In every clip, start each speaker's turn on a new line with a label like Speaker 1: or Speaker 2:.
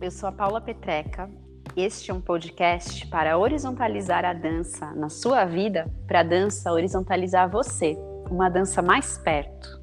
Speaker 1: Eu sou a Paula Petreca. Este é um podcast para horizontalizar a dança na sua vida, para a dança horizontalizar você, uma dança mais perto.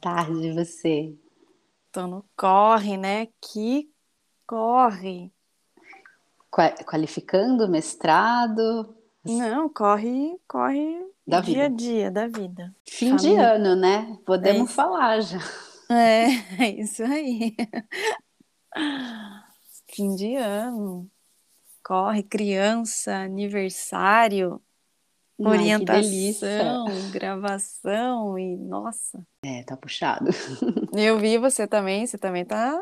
Speaker 2: Tarde, você.
Speaker 1: Tô no corre, né? Que corre.
Speaker 2: Qualificando mestrado?
Speaker 1: Não, corre, corre
Speaker 2: da
Speaker 1: dia
Speaker 2: vida.
Speaker 1: a dia da vida.
Speaker 2: Fim Família. de ano, né? Podemos é falar já.
Speaker 1: É, é isso aí. Fim de ano. Corre, criança, aniversário. Ai, orientação, gravação e nossa.
Speaker 2: É, tá puxado.
Speaker 1: Eu vi você também, você também tá.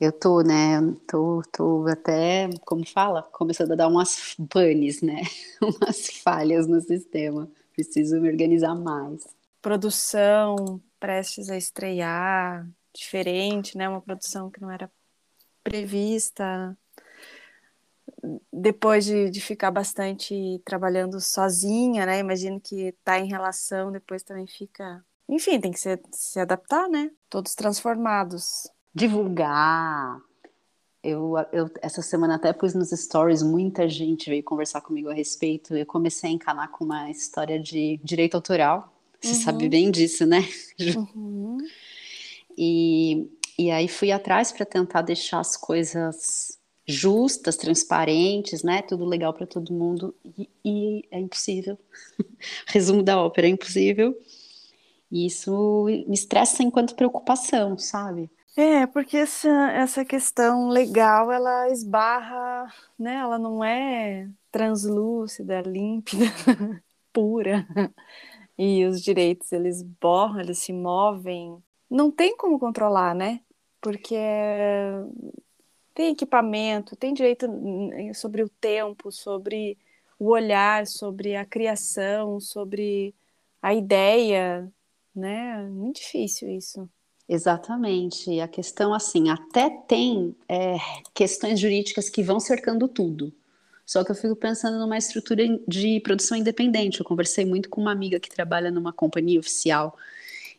Speaker 2: Eu tô, né? Tô, tô até, como fala, começando a dar umas panes, né? umas falhas no sistema. Preciso me organizar mais.
Speaker 1: Produção prestes a estrear, diferente, né? Uma produção que não era prevista depois de, de ficar bastante trabalhando sozinha, né? Imagino que tá em relação, depois também fica. Enfim, tem que se, se adaptar, né? Todos transformados.
Speaker 2: Divulgar. Eu, eu, essa semana até pus nos stories, muita gente veio conversar comigo a respeito. Eu comecei a encanar com uma história de direito autoral. Você uhum. sabe bem disso, né? Uhum. E, e aí fui atrás para tentar deixar as coisas justas, transparentes, né? Tudo legal para todo mundo e, e, é impossível. Resumo da ópera é impossível. E isso me estressa enquanto preocupação, sabe?
Speaker 1: É, porque essa, essa questão legal, ela esbarra, né? Ela não é translúcida, límpida, pura. E os direitos, eles borram, eles se movem. Não tem como controlar, né? Porque tem equipamento, tem direito sobre o tempo, sobre o olhar, sobre a criação, sobre a ideia, né? Muito difícil isso.
Speaker 2: Exatamente. A questão, assim, até tem é, questões jurídicas que vão cercando tudo. Só que eu fico pensando numa estrutura de produção independente. Eu conversei muito com uma amiga que trabalha numa companhia oficial.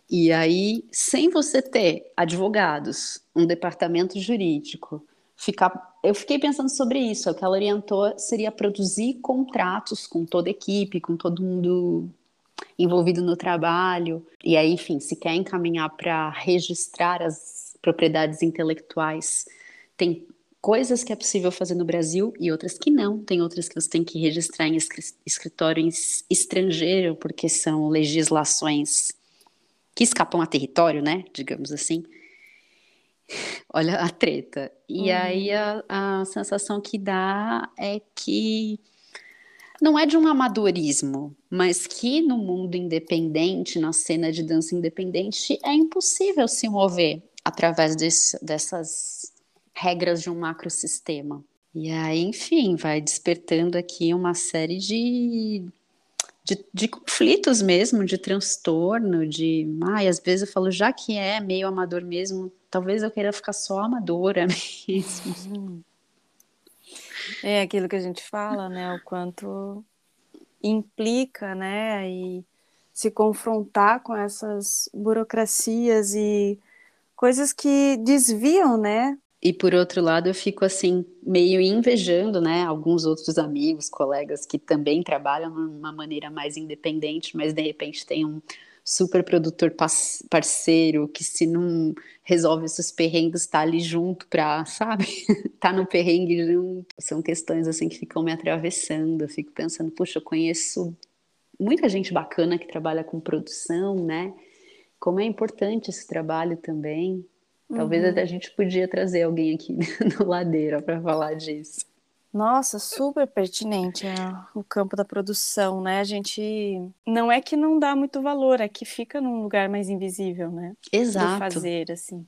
Speaker 2: E aí, sem você ter advogados, um departamento jurídico, ficar. Eu fiquei pensando sobre isso. O que ela orientou seria produzir contratos com toda a equipe, com todo mundo envolvido no trabalho. E aí, enfim, se quer encaminhar para registrar as propriedades intelectuais, tem coisas que é possível fazer no Brasil e outras que não. Tem outras que você tem que registrar em escritório estrangeiro, porque são legislações que escapam a território, né? Digamos assim. Olha a treta. E uhum. aí a, a sensação que dá é que não é de um amadorismo, mas que no mundo independente, na cena de dança independente, é impossível se mover através desse, dessas regras de um macrosistema. E aí, enfim, vai despertando aqui uma série de, de, de, conflitos mesmo, de transtorno, de. Ai, às vezes eu falo, já que é meio amador mesmo, talvez eu queira ficar só amadora mesmo.
Speaker 1: É aquilo que a gente fala, né? O quanto implica, né? E se confrontar com essas burocracias e coisas que desviam, né?
Speaker 2: E por outro lado, eu fico assim, meio invejando, né, alguns outros amigos, colegas que também trabalham de uma maneira mais independente, mas de repente tem um super produtor parceiro, que se não resolve esses perrengues, tá ali junto pra, sabe? tá no perrengue junto. São questões assim que ficam me atravessando. Eu fico pensando, puxa, eu conheço muita gente bacana que trabalha com produção, né? Como é importante esse trabalho também. Talvez uhum. até a gente podia trazer alguém aqui no Ladeira para falar disso.
Speaker 1: Nossa, super pertinente é, o campo da produção, né? A gente não é que não dá muito valor, é que fica num lugar mais invisível, né?
Speaker 2: Exato.
Speaker 1: Do fazer, assim.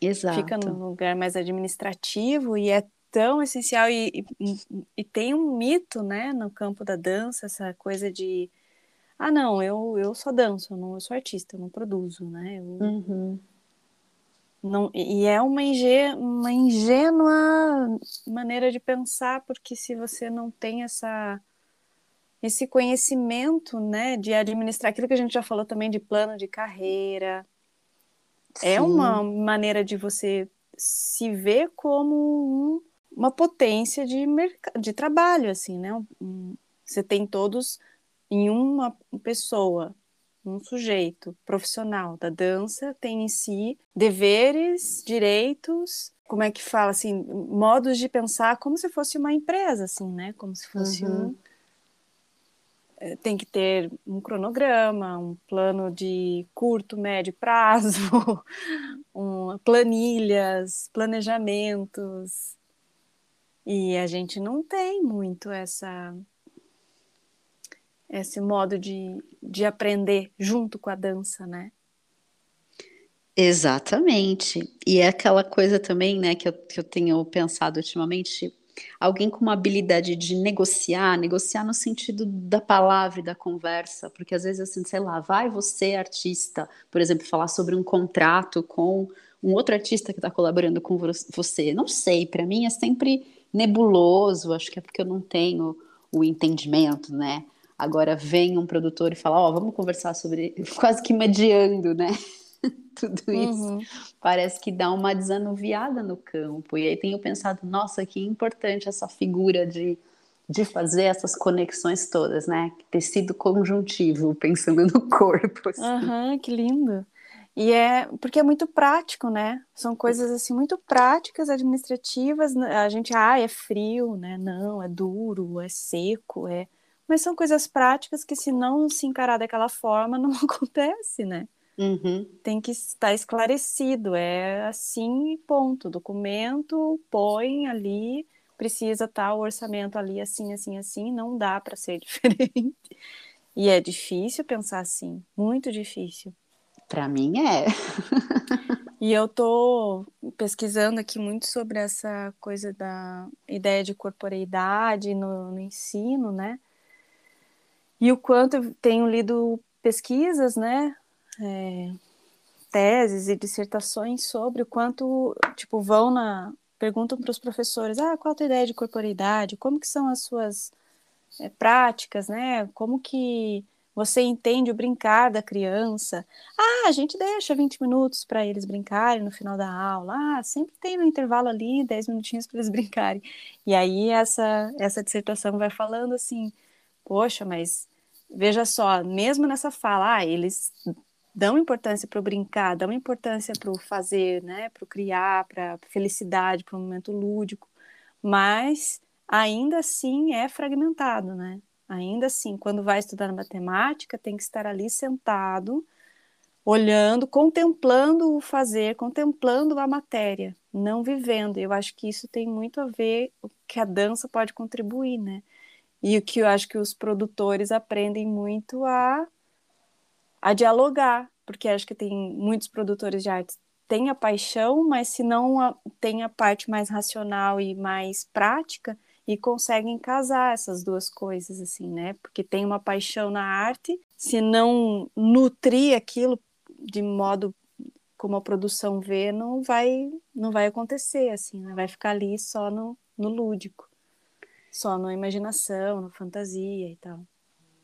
Speaker 2: Exato.
Speaker 1: Fica num lugar mais administrativo e é tão essencial e, e, e, tem um mito, né, no campo da dança, essa coisa de ah, não, eu, eu só danço, eu, não, eu sou artista, eu não produzo, né? Eu,
Speaker 2: uhum.
Speaker 1: Não, e é uma, ingê, uma ingênua maneira de pensar, porque se você não tem essa, esse conhecimento né, de administrar aquilo que a gente já falou também de plano de carreira, Sim. é uma maneira de você se ver como um, uma potência de, de trabalho, assim, né? Um, você tem todos em uma pessoa um sujeito profissional da dança tem em si deveres, direitos, como é que fala assim, modos de pensar como se fosse uma empresa, assim, né? Como se fosse uhum. um é, tem que ter um cronograma, um plano de curto, médio prazo, um, planilhas, planejamentos. E a gente não tem muito essa esse modo de, de aprender junto com a dança, né?
Speaker 2: Exatamente. E é aquela coisa também, né, que eu, que eu tenho pensado ultimamente, alguém com uma habilidade de negociar, negociar no sentido da palavra e da conversa, porque às vezes assim, sei lá, vai você artista, por exemplo, falar sobre um contrato com um outro artista que está colaborando com você. Não sei, para mim é sempre nebuloso, acho que é porque eu não tenho o entendimento, né? Agora vem um produtor e fala, ó, oh, vamos conversar sobre, quase que mediando, né? Tudo isso. Uhum. Parece que dá uma desanuviada no campo. E aí tenho pensado, nossa, que importante essa figura de, de fazer essas conexões todas, né? Tecido conjuntivo, pensando no corpo.
Speaker 1: Assim. Uhum, que lindo. E é porque é muito prático, né? São coisas assim muito práticas, administrativas. A gente, ah, é frio, né? Não, é duro, é seco, é mas são coisas práticas que, se não se encarar daquela forma, não acontece, né?
Speaker 2: Uhum.
Speaker 1: Tem que estar esclarecido, é assim, ponto. Documento, põe ali, precisa estar o orçamento ali, assim, assim, assim, não dá para ser diferente. E é difícil pensar assim, muito difícil.
Speaker 2: Para mim é.
Speaker 1: e eu tô pesquisando aqui muito sobre essa coisa da ideia de corporeidade no, no ensino, né? E o quanto eu tenho lido pesquisas, né, é, teses e dissertações sobre o quanto, tipo, vão na perguntam para os professores, ah, qual a tua ideia de corporeidade? Como que são as suas é, práticas, né? Como que você entende o brincar da criança? Ah, a gente deixa 20 minutos para eles brincarem no final da aula. Ah, sempre tem no intervalo ali 10 minutinhos para eles brincarem. E aí essa essa dissertação vai falando assim, poxa, mas veja só, mesmo nessa fala, ah, eles dão importância para o brincar, dão importância para o fazer, né, para o criar, para felicidade, para o momento lúdico, mas ainda assim é fragmentado, né? Ainda assim, quando vai estudar matemática, tem que estar ali sentado, olhando, contemplando o fazer, contemplando a matéria, não vivendo. Eu acho que isso tem muito a ver o que a dança pode contribuir, né? E o que eu acho que os produtores aprendem muito a, a dialogar, porque acho que tem muitos produtores de artes têm a paixão, mas se não a, tem a parte mais racional e mais prática e conseguem casar essas duas coisas assim, né? Porque tem uma paixão na arte, se não nutrir aquilo de modo como a produção vê, não vai não vai acontecer assim, né? Vai ficar ali só no, no lúdico só na imaginação, na fantasia e tal.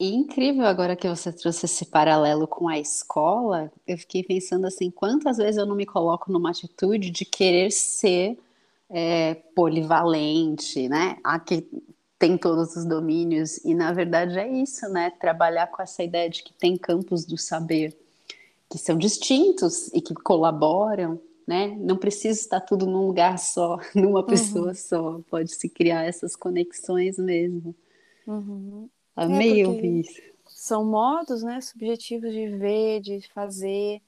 Speaker 2: E incrível agora que você trouxe esse paralelo com a escola, eu fiquei pensando assim, quantas vezes eu não me coloco numa atitude de querer ser é, polivalente, né? Aqui tem todos os domínios, e na verdade é isso, né? Trabalhar com essa ideia de que tem campos do saber. que são distintos e que colaboram, né? Não precisa estar tudo num lugar só, numa pessoa uhum. só. Pode se criar essas conexões mesmo.
Speaker 1: Uhum.
Speaker 2: Amei é ouvir isso.
Speaker 1: São modos, né, subjetivos de ver, de fazer.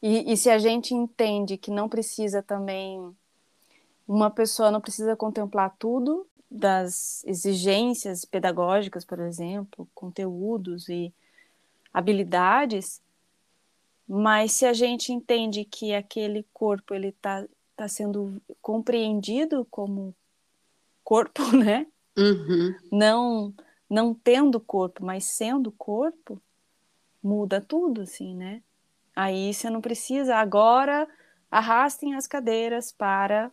Speaker 1: E, e se a gente entende que não precisa também uma pessoa não precisa contemplar tudo das exigências pedagógicas, por exemplo, conteúdos e habilidades, mas se a gente entende que aquele corpo ele está tá sendo compreendido como corpo, né?
Speaker 2: Uhum.
Speaker 1: Não não tendo corpo, mas sendo corpo, muda tudo, assim, né? Aí você não precisa agora arrastem as cadeiras para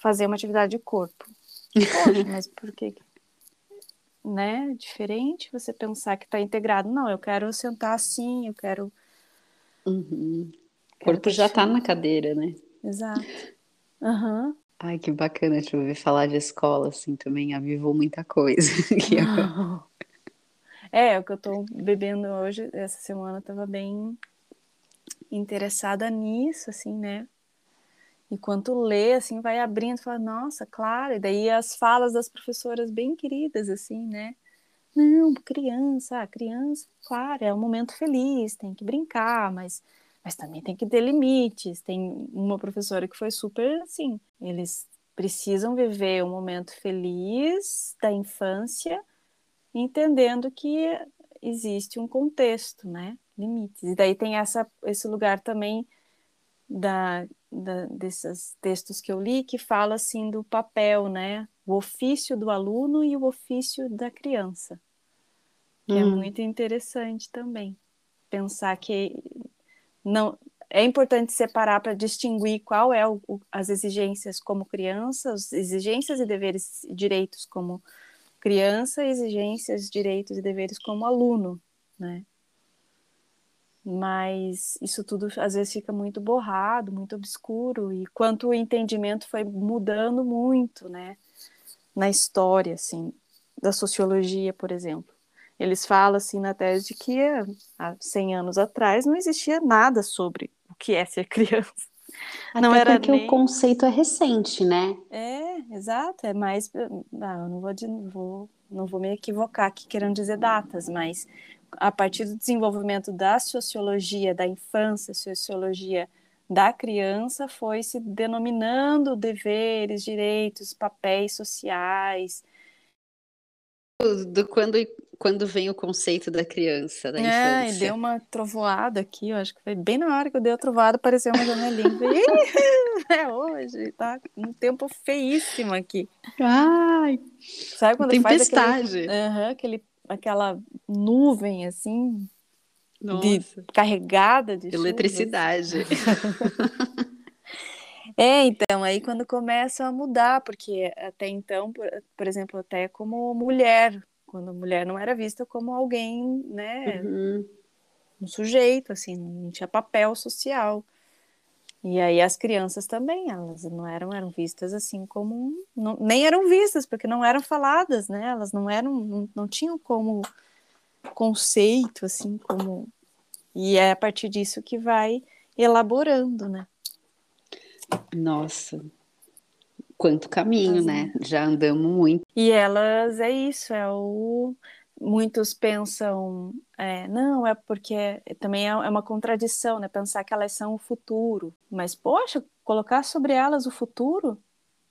Speaker 1: fazer uma atividade de corpo. Poxa, mas por que né? Diferente você pensar que está integrado. Não, eu quero sentar assim, eu quero.
Speaker 2: Uhum. O corpo já está na cadeira, né?
Speaker 1: Exato. Uhum.
Speaker 2: Ai, que bacana te ouvir falar de escola, assim, também avivou muita coisa.
Speaker 1: é, o que eu estou bebendo hoje, essa semana, estava bem interessada nisso, assim, né? E quando lê, assim, vai abrindo, fala, nossa, claro. E daí as falas das professoras bem queridas, assim, né? Não, criança, criança, claro, é um momento feliz, tem que brincar, mas, mas também tem que ter limites. Tem uma professora que foi super assim, eles precisam viver um momento feliz da infância, entendendo que existe um contexto, né? Limites. E daí tem essa, esse lugar também da, da, desses textos que eu li que fala assim do papel, né? O ofício do aluno e o ofício da criança. Que é hum. é muito interessante também. Pensar que não é importante separar para distinguir qual é o, as exigências como criança, as exigências e deveres e direitos como criança, exigências, direitos e deveres como aluno, né? mas isso tudo às vezes fica muito borrado, muito obscuro, e quanto o entendimento foi mudando muito, né, na história, assim, da sociologia, por exemplo. Eles falam, assim, na tese de que há 100 anos atrás não existia nada sobre o que é ser criança.
Speaker 2: Até não era porque nem... o conceito é recente, né?
Speaker 1: É, exato, é mais... Ah, eu não vou, vou, não vou me equivocar aqui querendo dizer datas, mas a partir do desenvolvimento da sociologia da infância, sociologia da criança, foi se denominando deveres, direitos, papéis sociais.
Speaker 2: Do quando, quando vem o conceito da criança, da é, infância.
Speaker 1: É, deu uma trovoada aqui, eu acho que foi bem na hora que eu dei a trovoada, apareceu uma janelinha. é hoje, tá? Um tempo feíssimo aqui.
Speaker 2: Ai,
Speaker 1: Sabe quando
Speaker 2: tempestade.
Speaker 1: faz aquele, uh aquele aquela nuvem assim de, carregada de
Speaker 2: eletricidade.
Speaker 1: é, então, aí quando começa a mudar, porque até então, por, por, exemplo, até como mulher, quando mulher não era vista como alguém, né, uhum. um sujeito, assim, não tinha papel social. E aí as crianças também, elas não eram, eram vistas assim como, não, nem eram vistas, porque não eram faladas, né? Elas não eram, não, não tinham como conceito, assim, como... E é a partir disso que vai elaborando, né?
Speaker 2: Nossa, quanto caminho, né? Já andamos muito.
Speaker 1: E elas, é isso, é o muitos pensam, é, não, é porque também é, é uma contradição, né? Pensar que elas são o futuro. Mas, poxa, colocar sobre elas o futuro,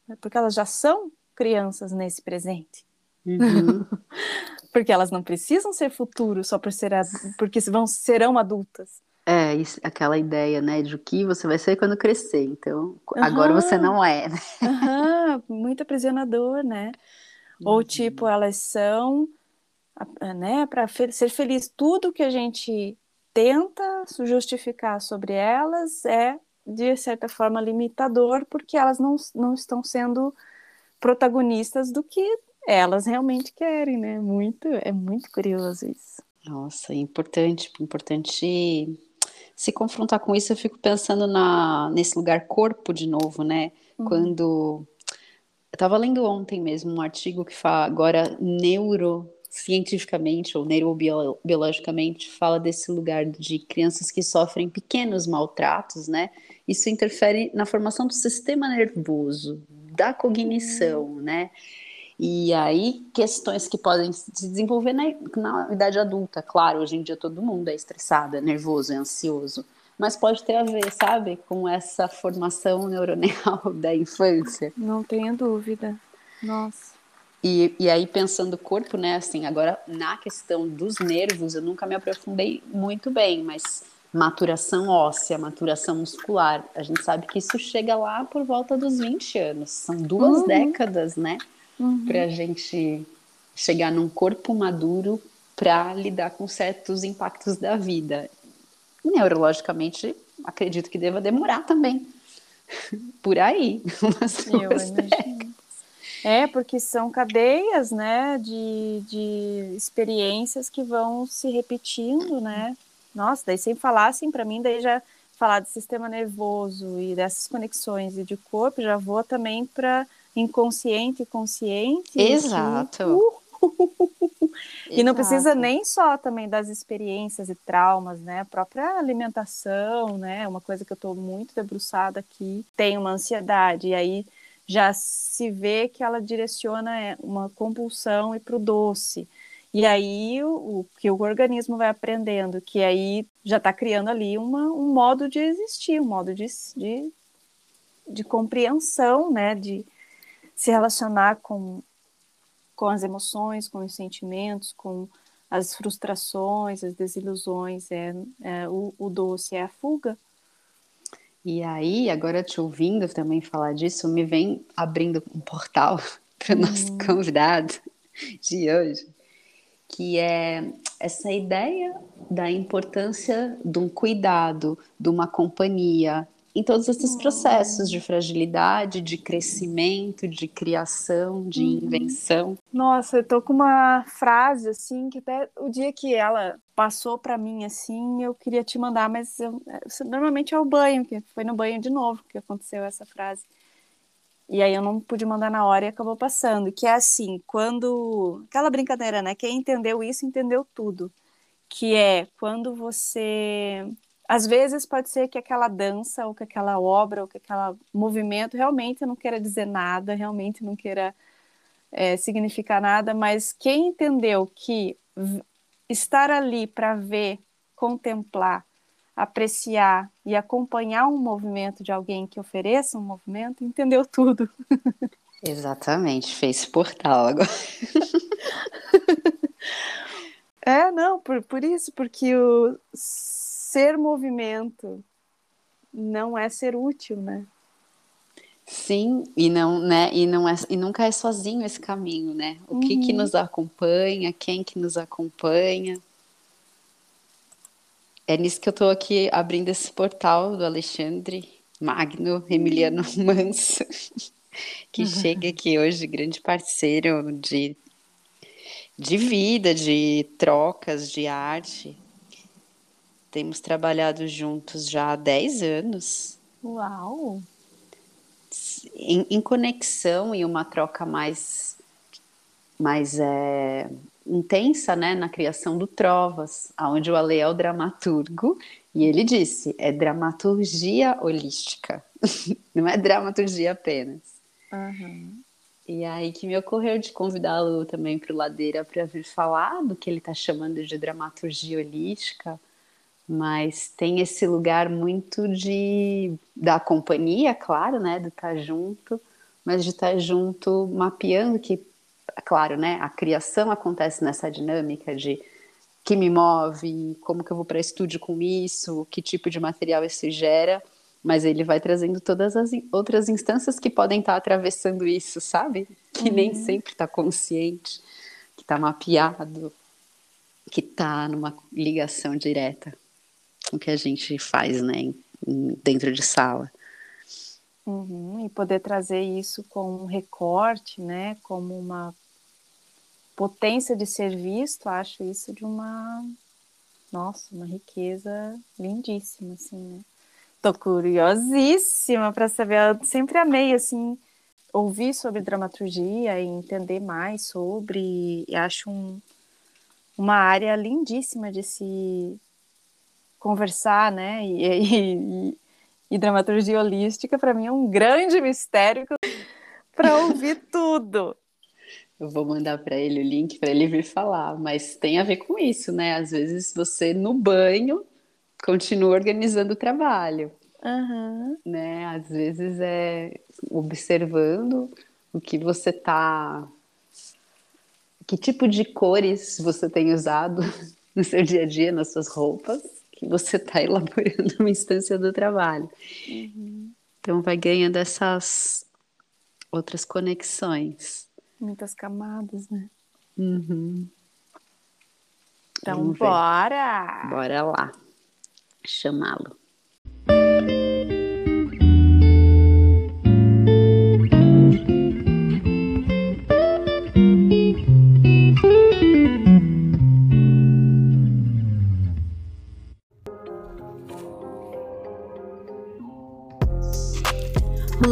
Speaker 1: né? porque elas já são crianças nesse presente.
Speaker 2: Uhum.
Speaker 1: porque elas não precisam ser futuro só por ser porque vão serão adultas.
Speaker 2: É, isso, aquela ideia, né, de o que você vai ser quando crescer. Então, uhum. agora você não é. Né?
Speaker 1: Uhum. Muito aprisionador, né? Ou tipo, elas são né, para ser feliz. Tudo que a gente tenta justificar sobre elas é, de certa forma, limitador, porque elas não, não estão sendo protagonistas do que elas realmente querem, né? Muito, é muito curioso isso.
Speaker 2: Nossa, é importante, importante se confrontar com isso. Eu fico pensando na, nesse lugar corpo de novo, né? Uhum. Quando eu estava lendo ontem mesmo um artigo que fala agora neuro cientificamente ou neurobiologicamente fala desse lugar de crianças que sofrem pequenos maltratos, né? Isso interfere na formação do sistema nervoso, da cognição, uhum. né? E aí, questões que podem se desenvolver na, na idade adulta. Claro, hoje em dia todo mundo é estressado, é nervoso, é ansioso. Mas pode ter a ver, sabe, com essa formação neuronal da infância.
Speaker 1: Não tenho dúvida. Nossa.
Speaker 2: E, e aí, pensando o corpo, né, assim, agora na questão dos nervos, eu nunca me aprofundei muito bem, mas maturação óssea, maturação muscular, a gente sabe que isso chega lá por volta dos 20 anos. São duas uhum. décadas, né, uhum. para a gente chegar num corpo maduro para lidar com certos impactos da vida. Neurologicamente, acredito que deva demorar também. Por aí, umas duas.
Speaker 1: É, porque são cadeias, né, de, de experiências que vão se repetindo, né? Nossa, daí sem falar, assim, para mim, daí já falar de sistema nervoso e dessas conexões e de corpo, já vou também para inconsciente e consciente.
Speaker 2: Exato.
Speaker 1: e não precisa nem só também das experiências e traumas, né? A própria alimentação, né? Uma coisa que eu estou muito debruçada aqui. Tem uma ansiedade, e aí já se vê que ela direciona é, uma compulsão e para o doce. E aí o, o, que o organismo vai aprendendo, que aí já está criando ali uma, um modo de existir, um modo de, de, de compreensão, né? De se relacionar com, com as emoções, com os sentimentos, com as frustrações, as desilusões. É, é o, o doce é a fuga.
Speaker 2: E aí, agora te ouvindo também falar disso, me vem abrindo um portal para o nosso uhum. convidado de hoje, que é essa ideia da importância de um cuidado, de uma companhia, em todos esses processos de fragilidade, de crescimento, de criação, de uhum. invenção.
Speaker 1: Nossa, eu tô com uma frase assim que até o dia que ela passou para mim assim, eu queria te mandar, mas eu, normalmente é o banho, que foi no banho de novo que aconteceu essa frase. E aí eu não pude mandar na hora e acabou passando, que é assim, quando aquela brincadeira, né? Quem entendeu isso entendeu tudo. Que é quando você às vezes pode ser que aquela dança, ou que aquela obra, ou que aquele movimento realmente não queira dizer nada, realmente não queira é, significar nada, mas quem entendeu que estar ali para ver, contemplar, apreciar e acompanhar um movimento de alguém que ofereça um movimento, entendeu tudo.
Speaker 2: Exatamente, fez portal agora.
Speaker 1: é, não, por, por isso, porque o ser movimento não é ser útil, né?
Speaker 2: Sim, e não, né? E não é, e nunca é sozinho esse caminho, né? O uhum. que que uhum. nos acompanha, quem que nos acompanha. É nisso que eu estou aqui abrindo esse portal do Alexandre Magno Emiliano Manso, que uhum. chega aqui hoje, grande parceiro de, de vida, de trocas, de arte, temos trabalhado juntos já há 10 anos.
Speaker 1: Uau!
Speaker 2: Em, em conexão e uma troca mais, mais é, intensa né, na criação do Trovas, onde o Ale é o dramaturgo, e ele disse: é dramaturgia holística, não é dramaturgia apenas.
Speaker 1: Uhum.
Speaker 2: E aí que me ocorreu de convidá-lo também para o Ladeira para vir falar do que ele está chamando de dramaturgia holística, mas tem esse lugar muito de da companhia, claro, né, de estar junto, mas de estar junto mapeando que, claro, né, a criação acontece nessa dinâmica de que me move, como que eu vou para estúdio com isso, que tipo de material isso gera, mas ele vai trazendo todas as outras instâncias que podem estar atravessando isso, sabe? Que uhum. nem sempre está consciente, que está mapeado, que está numa ligação direta o que a gente faz, né, dentro de sala.
Speaker 1: Uhum, e poder trazer isso com um recorte, né, como uma potência de ser visto, acho isso de uma, nossa, uma riqueza lindíssima, assim, né. Tô curiosíssima para saber, eu sempre amei, assim, ouvir sobre dramaturgia e entender mais sobre, e acho um, uma área lindíssima de se conversar, né? E, e, e dramaturgia holística, para mim, é um grande mistério para ouvir tudo.
Speaker 2: Eu vou mandar para ele o link para ele vir falar, mas tem a ver com isso, né? Às vezes você no banho continua organizando o trabalho,
Speaker 1: uhum.
Speaker 2: né? Às vezes é observando o que você tá, que tipo de cores você tem usado no seu dia a dia, nas suas roupas, que você está elaborando uma instância do trabalho.
Speaker 1: Uhum.
Speaker 2: Então vai ganhando essas outras conexões.
Speaker 1: Muitas camadas, né?
Speaker 2: Uhum.
Speaker 1: Então, bora!
Speaker 2: Bora lá chamá-lo.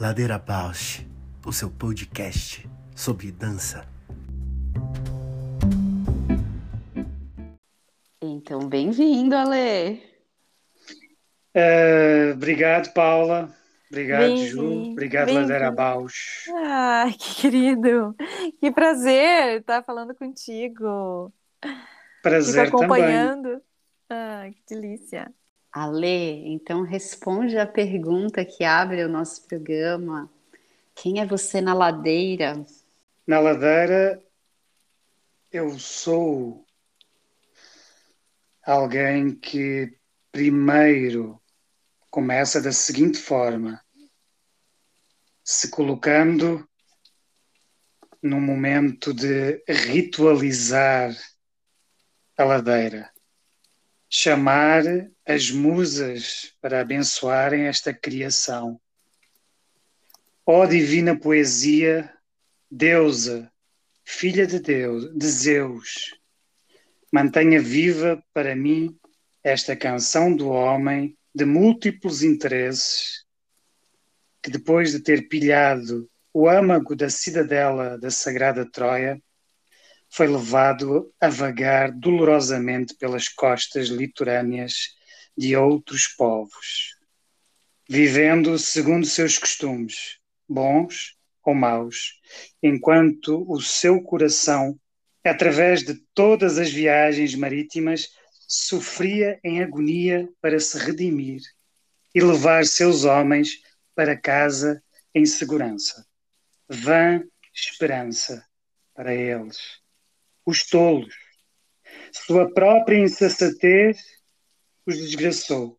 Speaker 3: Ladeira Bausch, o seu podcast sobre dança.
Speaker 2: Então, bem-vindo, Ale.
Speaker 4: Uh, obrigado, Paula. Obrigado, Ju. Obrigado, Ladeira Bausch.
Speaker 1: Ai, que querido. Que prazer estar falando contigo.
Speaker 4: Prazer
Speaker 1: Fico acompanhando. também. Ai, que delícia.
Speaker 2: Ale, então responde a pergunta que abre o nosso programa. Quem é você na ladeira?
Speaker 4: Na ladeira, eu sou alguém que primeiro começa da seguinte forma: se colocando num momento de ritualizar a ladeira chamar as musas para abençoarem esta criação. Ó divina poesia, deusa, filha de Deus, de Zeus, mantenha viva para mim esta canção do homem de múltiplos interesses, que depois de ter pilhado o âmago da cidadela da sagrada Troia, foi levado a vagar dolorosamente pelas costas litorâneas de outros povos, vivendo segundo seus costumes, bons ou maus, enquanto o seu coração, através de todas as viagens marítimas, sofria em agonia para se redimir e levar seus homens para casa em segurança. Vã esperança para eles os tolos. Sua própria insensatez os desgraçou.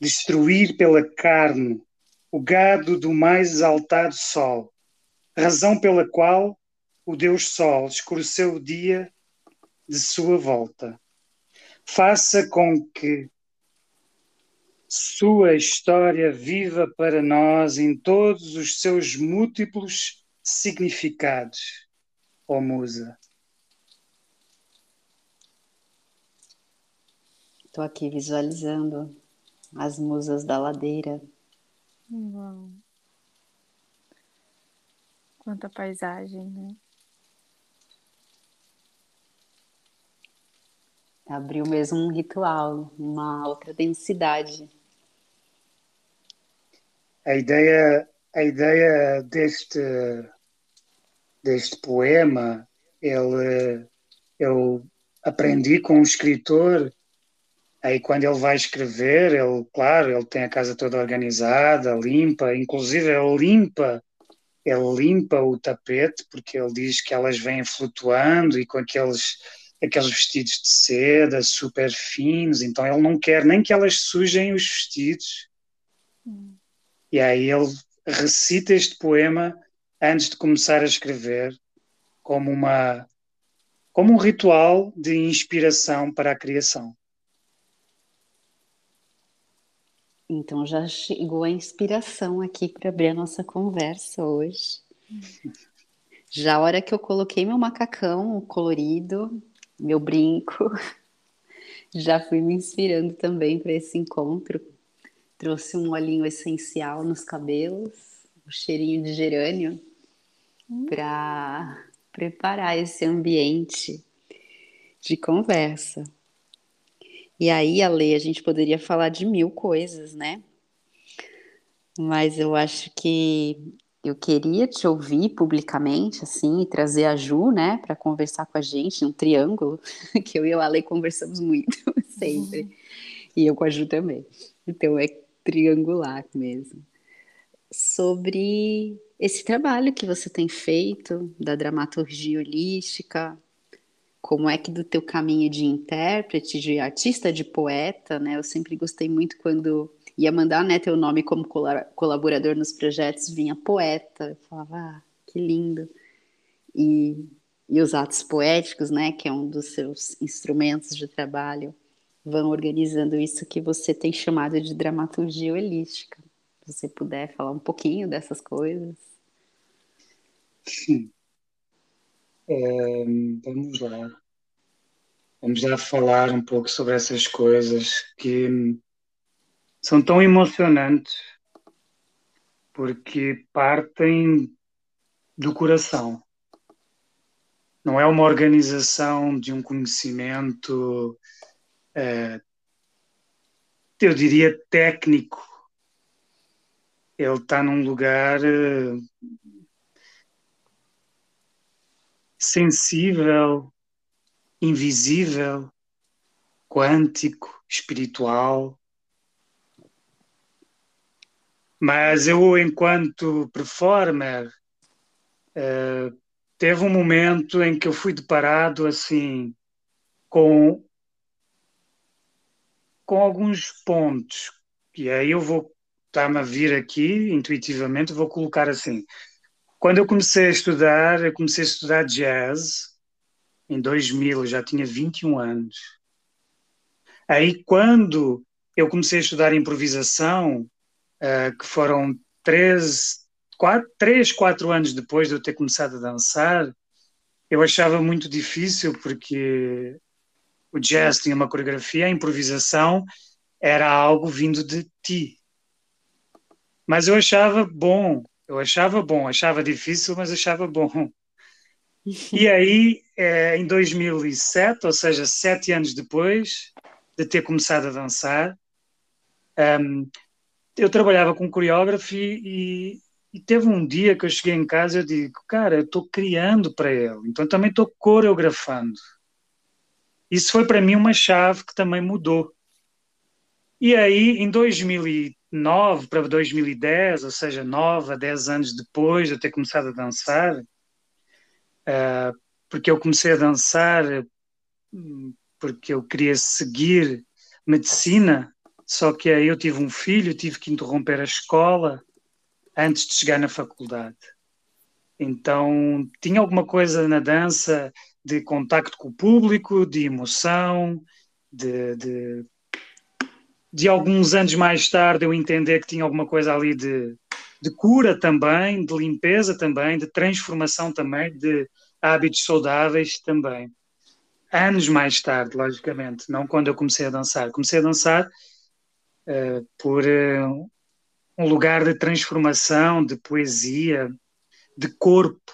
Speaker 4: Destruir pela carne o gado do mais exaltado sol, razão pela qual o Deus Sol escureceu o dia de sua volta. Faça com que sua história viva para nós em todos os seus múltiplos significados, ó Musa.
Speaker 2: Estou aqui visualizando as musas da ladeira.
Speaker 1: Uau. Quanta paisagem, né?
Speaker 2: Abriu mesmo um ritual, uma outra densidade.
Speaker 4: A ideia, a ideia deste, deste poema, ele, eu aprendi com um escritor Aí quando ele vai escrever, ele, claro, ele tem a casa toda organizada, limpa, inclusive ele limpa, ele limpa o tapete, porque ele diz que elas vêm flutuando e com aqueles, aqueles vestidos de seda super finos, então ele não quer nem que elas sujem os vestidos.
Speaker 1: Hum.
Speaker 4: E aí ele recita este poema antes de começar a escrever, como uma como um ritual de inspiração para a criação.
Speaker 2: Então já chegou a inspiração aqui para abrir a nossa conversa hoje. Já a hora que eu coloquei meu macacão colorido, meu brinco, já fui me inspirando também para esse encontro. Trouxe um olhinho essencial nos cabelos, um cheirinho de gerânio, para preparar esse ambiente de conversa. E aí, Ale, a gente poderia falar de mil coisas, né? Mas eu acho que eu queria te ouvir publicamente, assim, e trazer a Ju, né, para conversar com a gente, um triângulo, que eu e o Ale conversamos muito, sempre. Uhum. E eu com a Ju também. Então é triangular mesmo. Sobre esse trabalho que você tem feito da dramaturgia holística, como é que do teu caminho de intérprete, de artista, de poeta, né? Eu sempre gostei muito quando ia mandar né, teu nome como colaborador nos projetos, vinha poeta. Eu falava, ah, que lindo. E, e os atos poéticos, né, que é um dos seus instrumentos de trabalho, vão organizando isso que você tem chamado de dramaturgia holística. Se você puder falar um pouquinho dessas coisas.
Speaker 4: Sim. Vamos lá. Vamos lá falar um pouco sobre essas coisas que são tão emocionantes porque partem do coração. Não é uma organização de um conhecimento, é, eu diria, técnico. Ele está num lugar é, sensível, invisível, quântico, espiritual. Mas eu, enquanto performer, uh, teve um momento em que eu fui deparado assim com com alguns pontos e aí eu vou estar-me a vir aqui intuitivamente vou colocar assim quando eu comecei a estudar, eu comecei a estudar jazz em 2000, eu já tinha 21 anos. Aí, quando eu comecei a estudar improvisação, uh, que foram três, quatro, três, quatro anos depois de eu ter começado a dançar, eu achava muito difícil porque o jazz tinha uma coreografia, a improvisação era algo vindo de ti. Mas eu achava bom, eu achava bom, achava difícil, mas achava bom. E aí, é, em 2007, ou seja, sete anos depois de ter começado a dançar, um, eu trabalhava com coreógrafo e, e, teve um dia que eu cheguei em casa e eu digo, cara, eu estou criando para ele, então também estou coreografando. Isso foi para mim uma chave que também mudou. E aí, em 2000 2009 para 2010, ou seja, 9 a 10 anos depois de eu ter começado a dançar, uh, porque eu comecei a dançar hum, porque eu queria seguir medicina, só que aí eu tive um filho, tive que interromper a escola antes de chegar na faculdade. Então, tinha alguma coisa na dança de contacto com o público, de emoção, de, de de alguns anos mais tarde eu entender que tinha alguma coisa ali de, de cura também, de limpeza também, de transformação também, de hábitos saudáveis também. Anos mais tarde, logicamente, não quando eu comecei a dançar. Comecei a dançar uh, por uh, um lugar de transformação, de poesia, de corpo.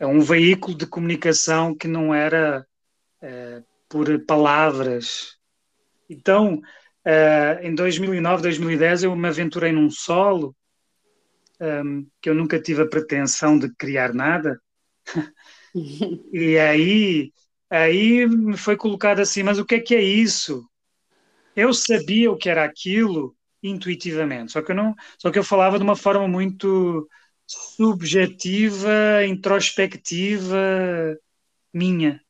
Speaker 4: É um veículo de comunicação que não era uh, por palavras, então, uh, em 2009, 2010, eu me aventurei num solo um, ehm, que eu nunca tive a pretensão de criar nada. e aí, aí me foi colocado assim, mas o que é que é isso? Eu sabia o que era aquilo intuitivamente, só que eu não, só que eu falava de uma forma muito subjetiva, introspectiva minha.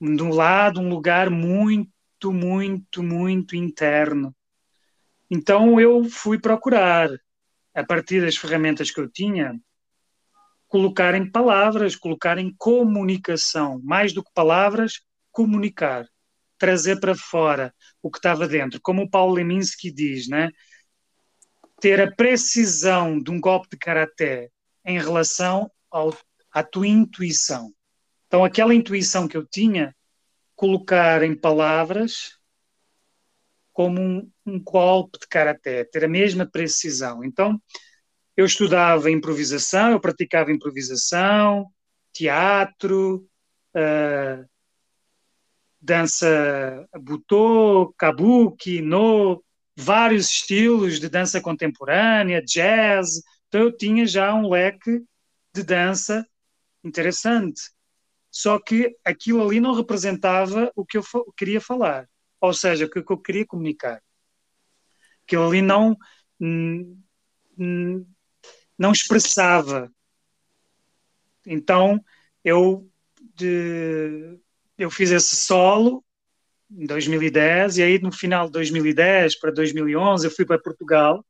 Speaker 4: De um lado, um lugar muito muito, muito, muito interno. Então eu fui procurar, a partir das ferramentas que eu tinha, colocar em palavras, colocar em comunicação, mais do que palavras, comunicar, trazer para fora o que estava dentro, como o Paulo Leminski diz, né? Ter a precisão de um golpe de karaté em relação ao, à tua intuição. Então, aquela intuição que eu tinha, colocar em palavras como um, um golpe de karaté, ter a mesma precisão. Então, eu estudava improvisação, eu praticava improvisação, teatro, uh, dança butô, kabuki, no, vários estilos de dança contemporânea, jazz. Então eu tinha já um leque de dança interessante. Só que aquilo ali não representava o que eu queria falar, ou seja, o que eu queria comunicar. Aquilo ali não não expressava. Então eu de, eu fiz esse solo em 2010 e aí no final de 2010 para 2011 eu fui para Portugal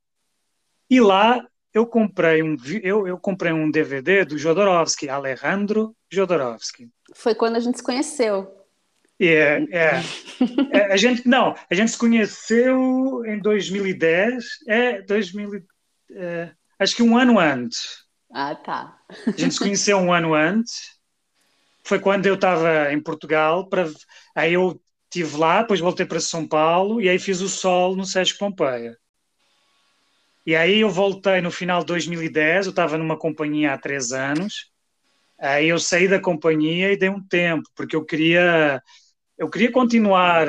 Speaker 4: e lá eu comprei um eu, eu comprei um DVD do Jodorowsky, Alejandro Jodorowsky.
Speaker 2: Foi quando a gente se conheceu.
Speaker 4: É, é, é, a gente não, a gente se conheceu em 2010, é 2000, é, acho que um ano antes.
Speaker 2: Ah, tá.
Speaker 4: A gente se conheceu um ano antes. Foi quando eu estava em Portugal, para aí eu estive lá, depois voltei para São Paulo e aí fiz o sol no Sesc Pompeia. E aí eu voltei no final de 2010, eu estava numa companhia há três anos, aí eu saí da companhia e dei um tempo, porque eu queria eu queria continuar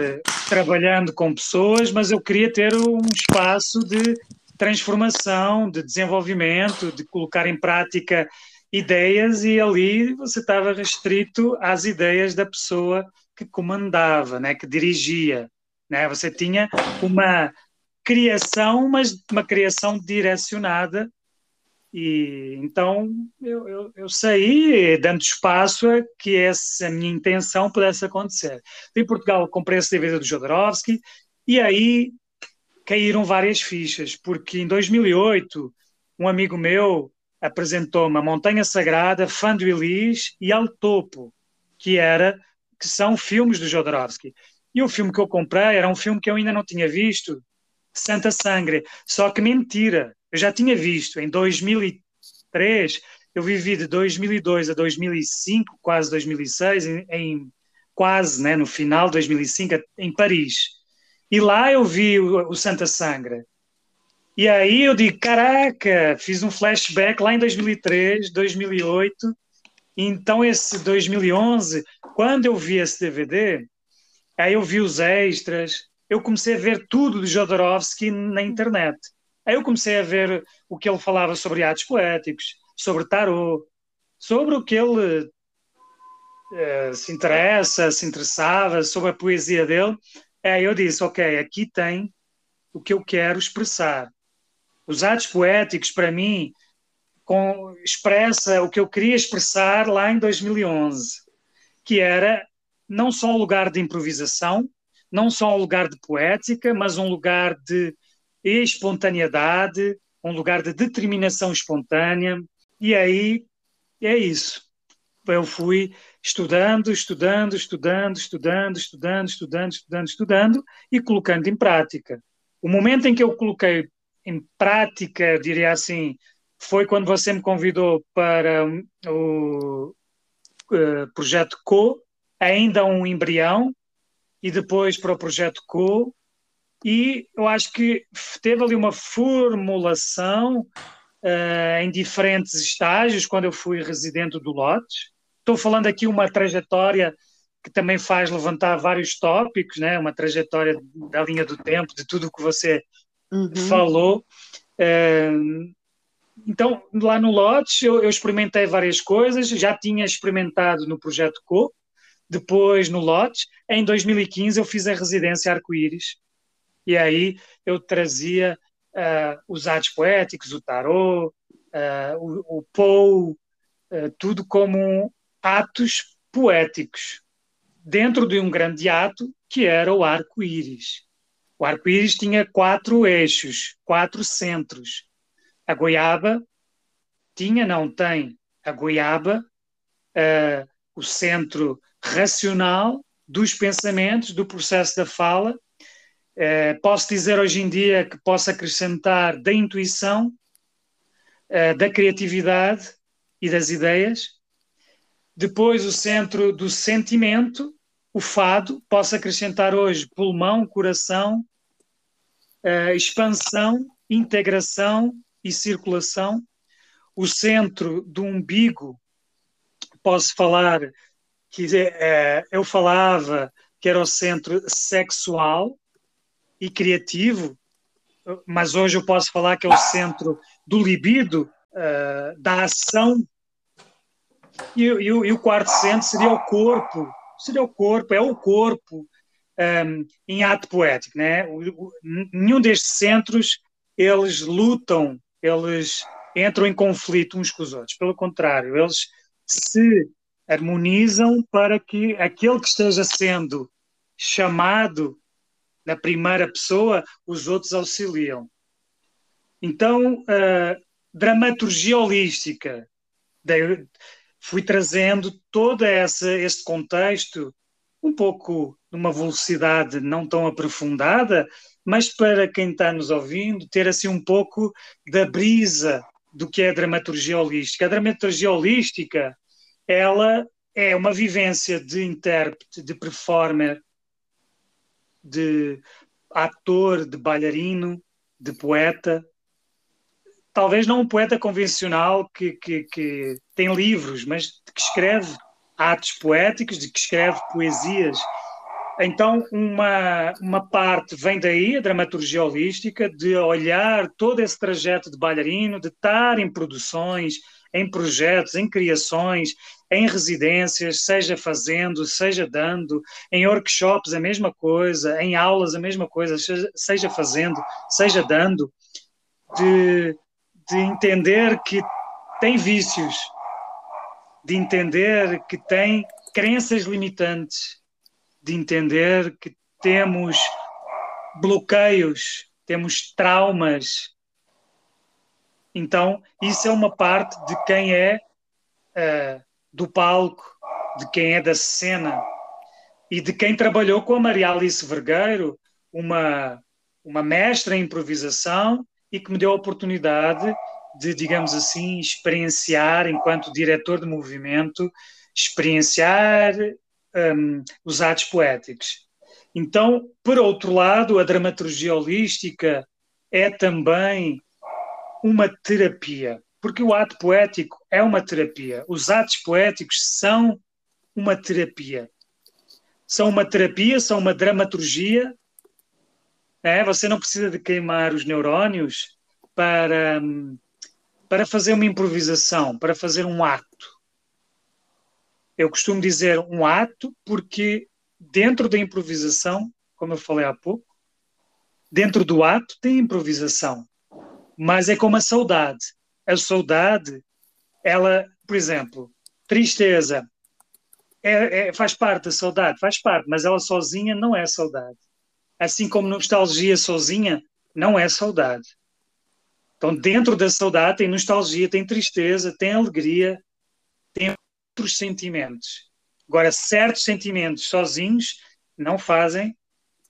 Speaker 4: trabalhando com pessoas, mas eu queria ter um espaço de transformação, de desenvolvimento, de colocar em prática ideias e ali você estava restrito às ideias da pessoa que comandava, né, que dirigia, né? Você tinha uma criação, mas uma criação direcionada e então eu, eu, eu, saí dando espaço a que essa minha intenção pudesse acontecer. Em Portugal comprei esse DVD do Jodorowsky e aí caíram várias fichas, porque em 2008 um amigo meu apresentou-me a Montanha Sagrada, Fã do Elis e Al Topo, que era que são filmes do Jodorowsky. E o filme que eu comprei era um filme que eu ainda não tinha visto, Santa Sangre. Só que mentira, eu já tinha visto em 2003, eu vivi de 2002 a 2005, quase 2006, em, em quase, né, no final de 2005, em Paris. E lá eu vi o, o Santa Sangre. E aí eu digo, caraca, fiz um flashback lá em 2003, 2008. Então esse 2011, quando eu vi esse DVD, aí eu vi os extras, eu comecei a ver tudo de Jodorowsky na internet. Aí eu comecei a ver o que ele falava sobre atos poéticos, sobre tarot, sobre o que ele uh, se interessa, se interessava, sobre a poesia dele. Aí eu disse, ok, aqui tem o que eu quero expressar. Os atos poéticos, para mim, com, expressa o que eu queria expressar lá em 2011, que era não só um lugar de improvisação, não só um lugar de poética, mas um lugar de espontaneidade, um lugar de determinação espontânea. E aí é isso. Eu fui estudando, estudando, estudando, estudando, estudando, estudando, estudando, estudando e colocando em prática. O momento em que eu coloquei em prática, diria assim, foi quando você me convidou para o uh, projeto CO, ainda um embrião, e depois para o projeto CO, e eu acho que teve ali uma formulação uh, em diferentes estágios quando eu fui residente do Lotes. Estou falando aqui uma trajetória que também faz levantar vários tópicos, né? uma trajetória da linha do tempo, de tudo o que você uhum. falou. Uh, então, lá no Lotes, eu, eu, experimentei várias coisas, já tinha experimentado no projeto CO, depois no Lotes. Em 2015, eu fiz a residência Arco-Íris, e aí eu trazia uh, os atos poéticos, o tarô, uh, o, o uh, tudo como atos poéticos, dentro de um grande ato que era o arco-íris. O arco-íris tinha quatro eixos, quatro centros. A goiaba tinha, não tem, a goiaba, uh, o centro racional dos pensamentos, do processo da fala. Uh, posso dizer hoje em dia que posso acrescentar da intuição, uh, da criatividade e das ideias. Depois, o centro do sentimento, o fado. Posso acrescentar hoje pulmão, coração, expansão, integração e circulação. O centro do umbigo, posso falar que eu falava que era o centro sexual e criativo, mas hoje eu posso falar que é o centro do libido, uh, da ação. E, e, e, o quarto centro seria o corpo, seria o corpo, é o corpo um, em ato poético, né? O, o, nenhum destes centros eles lutam, eles entram em conflito uns com os outros. Pelo contrário, eles se harmonizam para que aquele que esteja sendo chamado na primeira pessoa, os outros auxiliam. Então, a dramaturgia holística, fui trazendo todo essa, este contexto, um pouco numa velocidade não tão aprofundada, mas para quem está nos ouvindo, ter assim um pouco da brisa do que é a dramaturgia holística. A dramaturgia holística ela é uma vivência de intérprete, de performer, de ator, de bailarino, de poeta. Talvez não um poeta convencional que, que, que tem livros, mas que escreve atos poéticos, de que escreve poesias. Então, uma, uma parte vem daí, a dramaturgia holística, de olhar todo esse trajeto de bailarino, de estar em produções, em projetos, em criações, em residências, seja fazendo, seja dando, em workshops a mesma coisa, em aulas a mesma coisa, seja fazendo, seja dando, de, de entender que tem vícios, de entender que tem crenças limitantes, de entender que temos bloqueios, temos traumas. Então, isso é uma parte de quem é uh, do palco, de quem é da cena e de quem trabalhou com a Maria Alice Vergueiro, uma, uma mestra em improvisação e que me deu a oportunidade de, digamos assim, experienciar, enquanto diretor de movimento, experienciar um, os atos poéticos. Então, por outro lado, a dramaturgia holística é também uma terapia porque o ato poético é uma terapia. Os atos poéticos são uma terapia. São uma terapia, são uma dramaturgia. É? Você não precisa de queimar os neurónios para, para fazer uma improvisação, para fazer um ato. Eu costumo dizer um ato porque dentro da improvisação, como eu falei há pouco, dentro do ato tem improvisação. Mas é como a saudade a saudade, ela, por exemplo, tristeza é, é, faz parte da saudade, faz parte, mas ela sozinha não é saudade. Assim como nostalgia sozinha não é saudade. Então, dentro da saudade tem nostalgia, tem tristeza, tem alegria, tem outros sentimentos. Agora, certos sentimentos sozinhos não fazem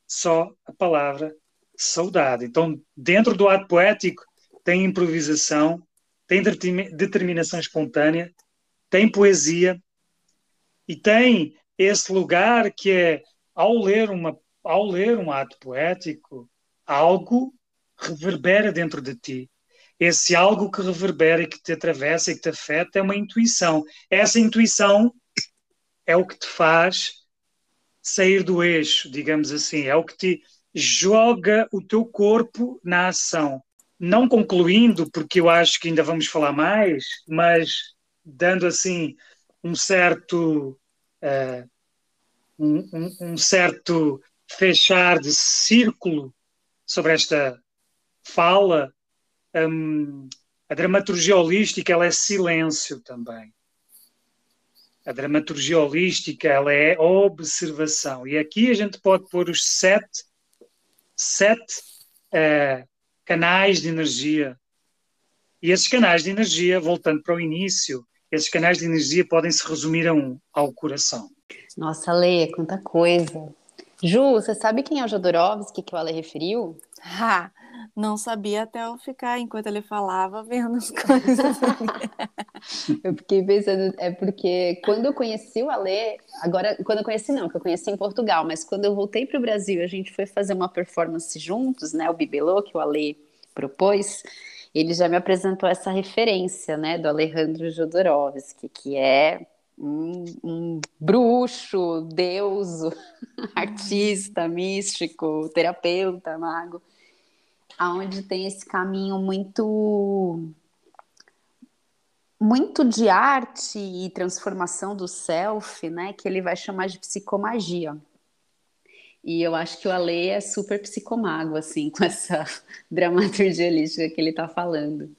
Speaker 4: só a palavra saudade. Então, dentro do ato poético tem improvisação, tem determinação espontânea, tem poesia e tem esse lugar que é ao ler uma ao ler um ato poético, algo reverbera dentro de ti. Esse algo que reverbera e que te atravessa e que te afeta é uma intuição. Essa intuição é o que te faz sair do eixo, digamos assim, é o que te joga o teu corpo na ação não concluindo, porque eu acho que ainda vamos falar mais, mas dando assim um certo uh, um, um, certo fechar de círculo sobre esta fala, um, a dramaturgia holística ela é silêncio também. A dramaturgia holística ela é observação. E aqui a gente pode pôr os sete, sete uh, canais de energia. E esses canais de energia, voltando para o início, esses canais de energia podem se resumir a um, ao coração.
Speaker 2: Nossa, Leia, quanta coisa. Ju, você sabe quem é o Jodorowsky que o Ale referiu?
Speaker 1: Ah, não sabia até eu ficar, enquanto ele falava, vendo as coisas.
Speaker 2: eu fiquei pensando, é porque quando eu conheci o Ale, agora, quando eu conheci não, que eu conheci em Portugal, mas quando eu voltei para o Brasil, a gente foi fazer uma performance juntos, né, o Bibelô, que o Ale propôs, ele já me apresentou essa referência, né, do Alejandro Jodorowsky, que é um, um bruxo, deus, artista, místico, terapeuta, mago, aonde tem esse caminho muito muito de arte e transformação do self, né, que ele vai chamar de psicomagia. E eu acho que o Ale é super psicomago, assim, com essa dramaturgia holística que ele está falando.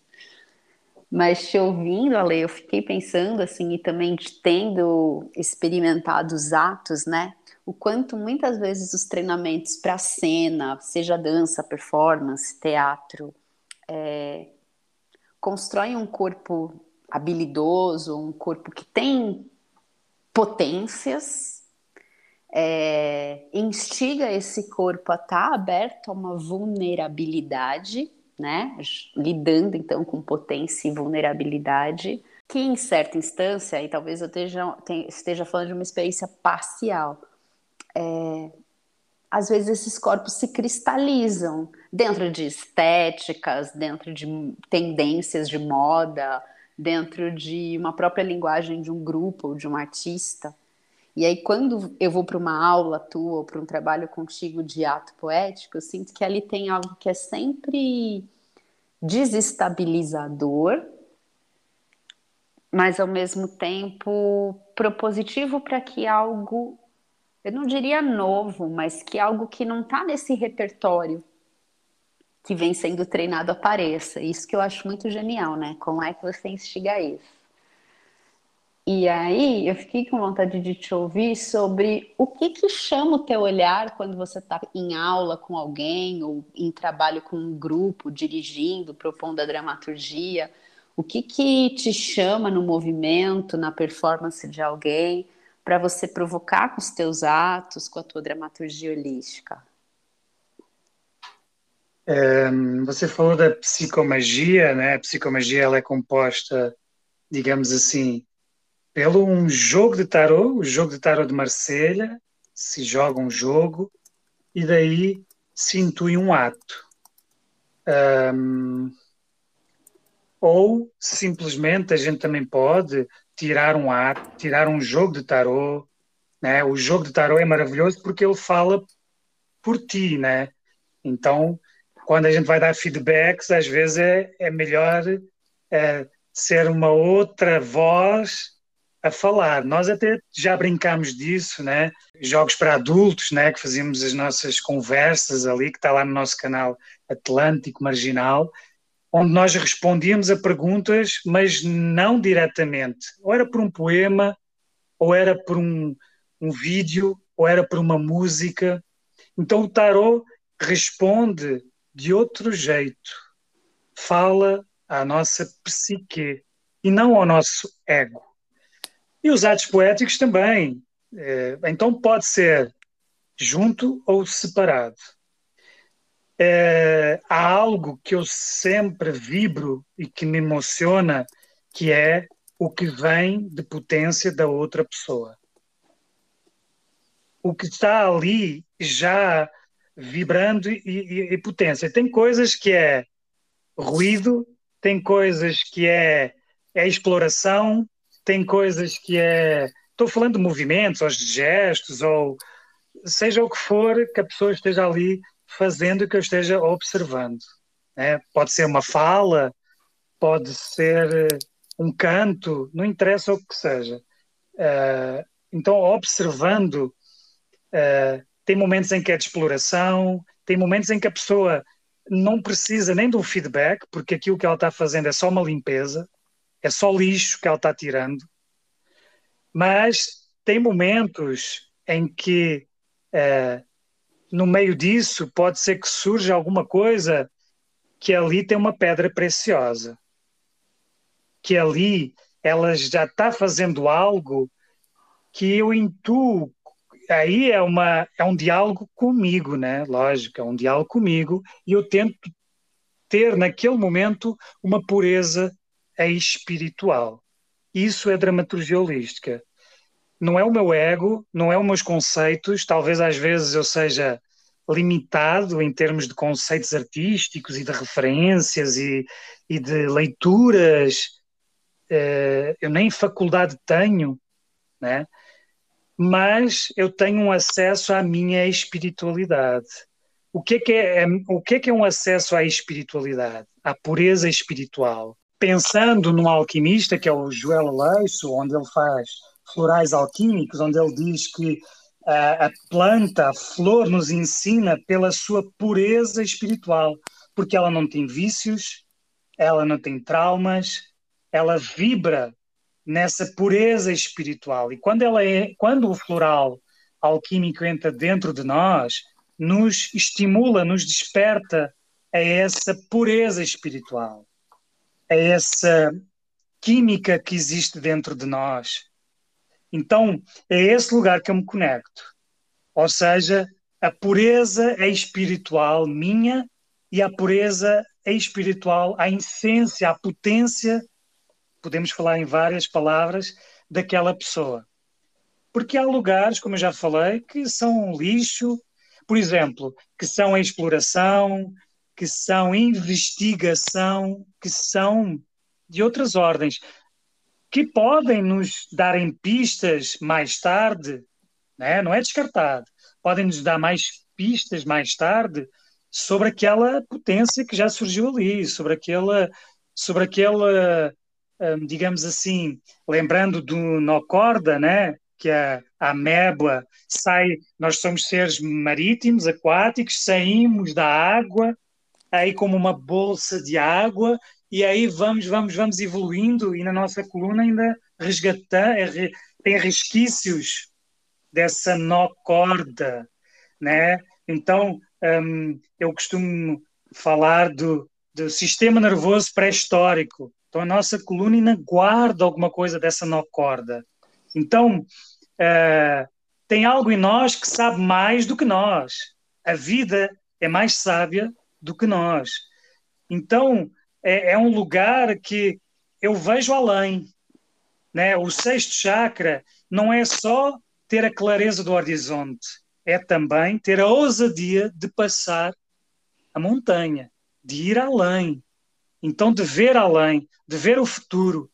Speaker 2: Mas te ouvindo, Ale, eu fiquei pensando, assim, e também tendo experimentado os atos, né? O quanto muitas vezes os treinamentos para cena, seja dança, performance, teatro, é, constroem um corpo habilidoso, um corpo que tem potências, é, instiga esse corpo a estar tá aberto a uma vulnerabilidade, né? Lidando então com potência e vulnerabilidade, que em certa instância, e talvez eu esteja, esteja falando de uma experiência parcial, é, às vezes esses corpos se cristalizam dentro de estéticas, dentro de tendências de moda, dentro de uma própria linguagem de um grupo ou de um artista. E aí, quando eu vou para uma aula tua ou para um trabalho contigo de ato poético, eu sinto que ali tem algo que é sempre desestabilizador, mas ao mesmo tempo propositivo para que algo, eu não diria novo, mas que algo que não está nesse repertório que vem sendo treinado apareça. Isso que eu acho muito genial, né? Como é que você instiga isso? E aí eu fiquei com vontade de te ouvir sobre o que que chama o teu olhar quando você está em aula com alguém ou em trabalho com um grupo, dirigindo, propondo a dramaturgia. O que que te chama no movimento, na performance de alguém, para você provocar com os teus atos, com a tua dramaturgia holística?
Speaker 4: Um, você falou da psicomagia, né? A psicomagia ela é composta, digamos assim, pelo um jogo de tarô, o jogo de tarô de Marselha, se joga um jogo e daí se intui um ato. Um, ou simplesmente a gente também pode tirar um ato, tirar um jogo de tarô. Né? O jogo de tarô é maravilhoso porque ele fala por ti, né? Então, quando a gente vai dar feedbacks, às vezes é, é melhor é, ser uma outra voz a falar. Nós até já brincámos disso, né? Jogos para adultos, né? Que fazíamos as nossas conversas ali, que está lá no nosso canal Atlântico Marginal, onde nós respondíamos a perguntas, mas não diretamente. Ou era por um poema, ou era por um, um vídeo, ou era por uma música. Então o tarot responde de outro jeito. Fala à nossa psique e não ao nosso ego. E os atos poéticos também. É, então pode ser junto ou separado. É, há algo que eu sempre vibro e que me emociona, que é o que vem de potência da outra pessoa. O que está ali já vibrando e, e, e potência. Tem coisas que é ruído, tem coisas que é, é exploração, tem coisas que é. Estou falando de movimentos, ou de gestos, ou seja o que for que a pessoa esteja ali fazendo que eu esteja observando. Né? Pode ser uma fala, pode ser eh, um canto, não interessa o que seja. Uh, então, observando, uh, tem momentos em que é de exploração, tem momentos em que a pessoa não precisa nem de um feedback, porque aquilo que ela está fazendo é só uma limpeza, é só lixo que ela está tirando, mas tem momentos em que é, no meio disso pode ser que surja alguma coisa que ali tem uma pedra preciosa, que ali ela já está fazendo algo que eu intuo. Aí é, uma, é um diálogo comigo, né? Lógico, é um diálogo comigo, e eu tento ter naquele momento uma pureza espiritual. Isso é dramaturgia holística. Não é o meu ego, não é os meus conceitos, talvez às vezes eu seja limitado em termos de conceitos artísticos e de referências e, e de leituras. Uh, eu nem faculdade tenho, né? mas eu tenho um acesso à minha espiritualidade. O que é que é, é, o que é, que é um acesso à espiritualidade, à pureza espiritual? Pensando num alquimista que é o Joel Aleixo, onde ele faz florais alquímicos, onde ele diz que a, a planta, a flor, nos ensina pela sua pureza espiritual, porque ela não tem vícios, ela não tem traumas, ela vibra nessa pureza espiritual. E quando ela é, quando o floral alquímico entra dentro de nós, nos estimula, nos desperta a essa pureza espiritual, a essa química que existe dentro de nós. Então, é esse lugar que eu me conecto. Ou seja, a pureza é espiritual minha e a pureza é espiritual, a essência, a potência, podemos falar em várias palavras, daquela pessoa. Porque há lugares, como eu já falei, que são lixo, por exemplo, que são a exploração, que são investigação, que são de outras ordens que podem nos darem pistas mais tarde, né? não é descartado, podem nos dar mais pistas mais tarde sobre aquela potência que já surgiu ali, sobre aquela, sobre aquela hum, digamos assim, lembrando do Nocorda, né? que a, ameba sai, nós somos seres marítimos, aquáticos, saímos da água, aí como uma bolsa de água e aí vamos, vamos, vamos evoluindo e na nossa coluna ainda resgatar, é tem resquícios dessa nó corda, né? Então, um, eu costumo falar do, do sistema nervoso pré-histórico. Então, a nossa coluna ainda guarda alguma coisa dessa nó corda. Então, uh, tem algo em nós que sabe mais do que nós. A vida é mais sábia do que nós. Então, é, é um lugar que eu vejo além. Né? O sexto chakra não é só ter a clareza do horizonte, é também ter a ousadia de passar a montanha, de ir além. Então, de ver além, de ver o futuro.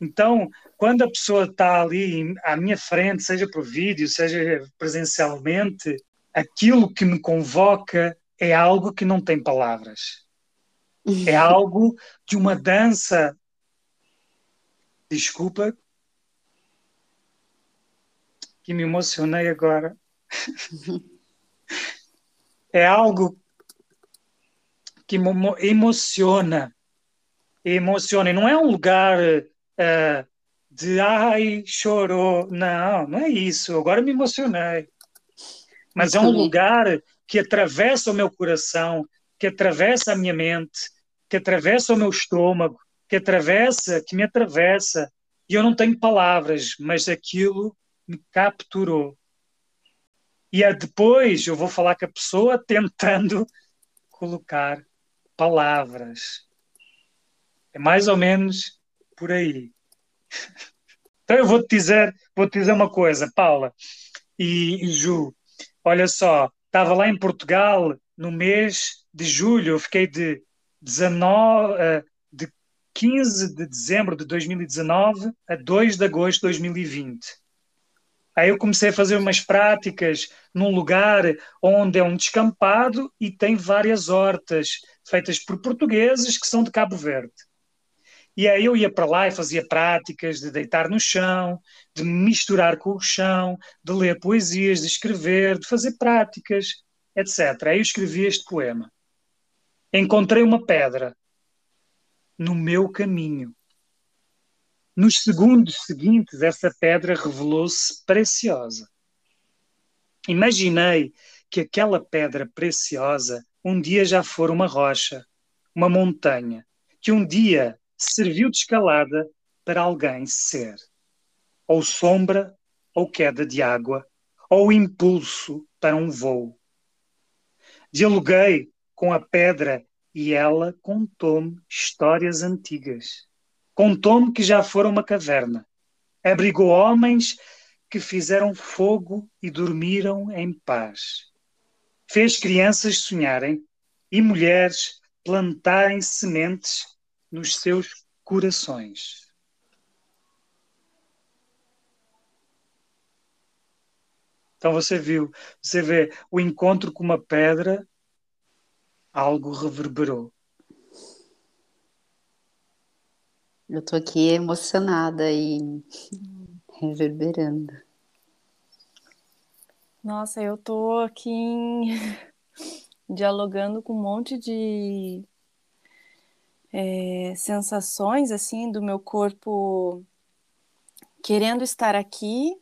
Speaker 4: Então, quando a pessoa está ali à minha frente, seja por vídeo, seja presencialmente, aquilo que me convoca é algo que não tem palavras. É algo de uma dança. Desculpa, que me emocionei agora. é algo que me emociona. Emociona. E não é um lugar uh, de ai, chorou. Não, não é isso. Agora me emocionei. Mas é um lugar que atravessa o meu coração, que atravessa a minha mente, que atravessa o meu estômago, que atravessa, que me atravessa, e eu não tenho palavras, mas aquilo me capturou. E é depois eu vou falar com a pessoa tentando colocar palavras. É mais ou menos por aí. Então eu vou te dizer, vou te dizer uma coisa, Paula e, e Ju. Olha só, estava lá em Portugal no mês de julho, eu fiquei de 19, eh, de 15 de dezembro de 2019 a 2 de agosto de 2020. Aí eu comecei a fazer umas práticas num lugar onde é um descampado e tem várias hortas feitas por portugueses que são de Cabo Verde. E aí eu ia para lá e fazia práticas de deitar no chão, de misturar com o chão, de ler poesias, de escrever, de fazer práticas, etc. Aí eu escrevi este poema. Encontrei uma pedra no meu caminho. Nos segundos seguintes, essa pedra revelou-se preciosa. Imaginei que aquela pedra preciosa um dia já fora uma rocha, uma montanha, que um dia serviu de escalada para alguém ser ou sombra, ou queda de água, ou impulso para um voo. Dialoguei com a pedra e ela contou-me histórias antigas. Contou-me que já fora uma caverna. Abrigou homens que fizeram fogo e dormiram em paz. Fez crianças sonharem e mulheres plantarem sementes nos seus corações. Então você viu, você vê o encontro com uma pedra, algo reverberou.
Speaker 2: Eu estou aqui emocionada e reverberando.
Speaker 1: Nossa, eu tô aqui em... dialogando com um monte de é, sensações assim do meu corpo querendo estar aqui,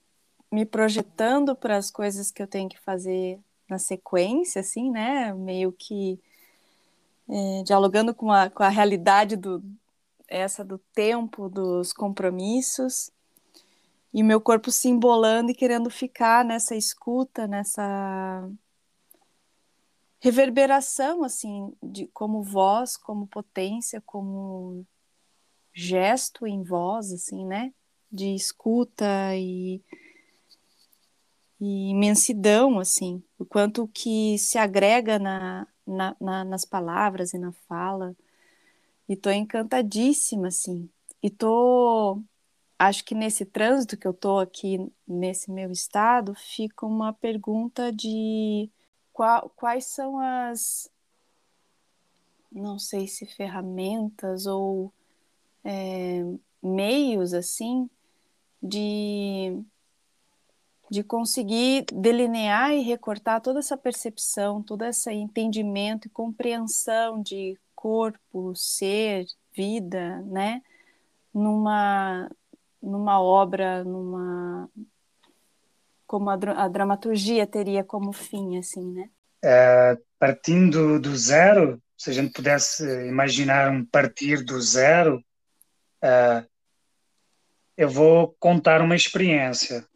Speaker 1: me projetando para as coisas que eu tenho que fazer na sequência, assim, né? Meio que é, dialogando com a, com a realidade do essa do tempo, dos compromissos, e meu corpo se embolando e querendo ficar nessa escuta, nessa reverberação, assim, de como voz, como potência, como gesto em voz, assim, né? De escuta e e imensidão, assim, o quanto que se agrega na, na, na, nas palavras e na fala. E tô encantadíssima, assim. E tô. Acho que nesse trânsito que eu tô aqui, nesse meu estado, fica uma pergunta de qual, quais são as. Não sei se ferramentas ou é, meios, assim, de de conseguir delinear e recortar toda essa percepção, todo esse entendimento e compreensão de corpo, ser, vida, né? Numa, numa obra, numa como a, a dramaturgia teria como fim, assim, né?
Speaker 4: É, partindo do zero, se a gente pudesse imaginar um partir do zero, é, eu vou contar uma experiência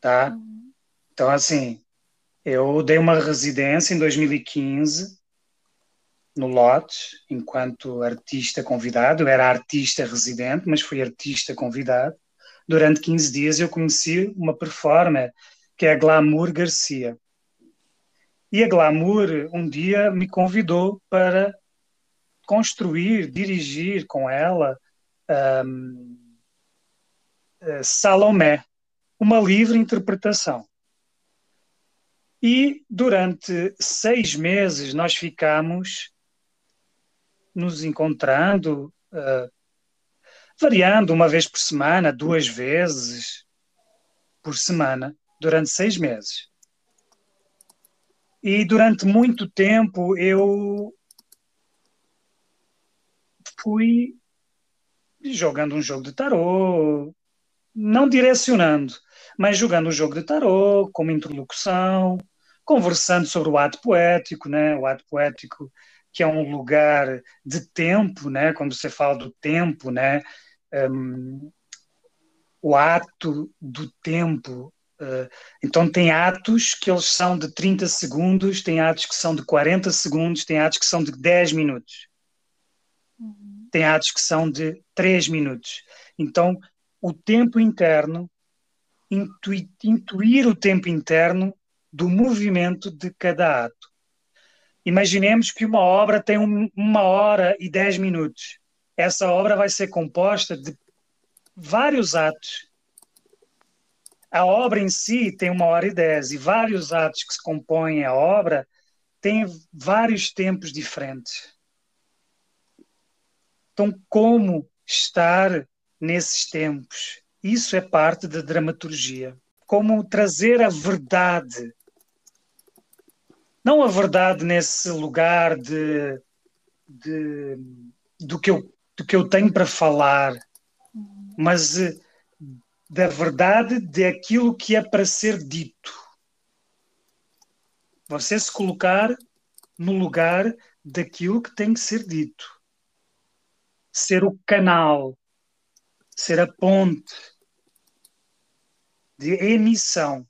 Speaker 4: tá? Uhum. Então, assim, eu dei uma residência em 2015 no Lotes, enquanto artista convidado. Eu era artista residente, mas fui artista convidado. Durante 15 dias eu conheci uma performer que é a Glamour Garcia. E a Glamour um dia me convidou para construir, dirigir com ela um, eh, Salomé, uma livre interpretação. E durante seis meses nós ficamos nos encontrando, uh, variando uma vez por semana, duas vezes por semana, durante seis meses. E durante muito tempo eu fui jogando um jogo de tarô, não direcionando, mas jogando o jogo de tarô, como interlocução, conversando sobre o ato poético, né? o ato poético que é um lugar de tempo, né? quando você fala do tempo, né? Um, o ato do tempo. Uh, então, tem atos que eles são de 30 segundos, tem atos que são de 40 segundos, tem atos que são de 10 minutos. Uhum. Tem atos que são de 3 minutos. Então, o tempo interno intuir, intuir o tempo interno do movimento de cada ato. Imaginemos que uma obra tem um, uma hora e dez minutos. Essa obra vai ser composta de vários atos. A obra em si tem uma hora e dez, e vários atos que se compõem a obra têm vários tempos diferentes. Então, como estar nesses tempos? Isso é parte da dramaturgia. Como trazer a verdade. Não a verdade nesse lugar de, de do, que eu, do que eu tenho para falar, mas eh, da verdade daquilo que é para ser dito. Você se colocar no lugar daquilo que tem que ser dito. Ser o canal, ser a ponte de emissão.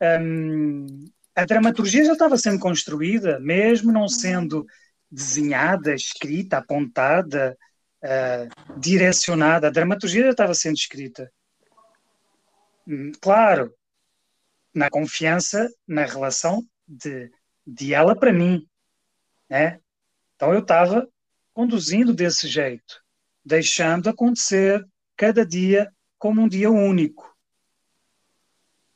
Speaker 4: Um, a dramaturgia já estava sendo construída, mesmo não sendo desenhada, escrita, apontada, uh, direcionada. A dramaturgia já estava sendo escrita. Hum, claro, na confiança, na relação de, de ela para mim, né? Então eu estava conduzindo desse jeito, deixando acontecer cada dia como um dia único.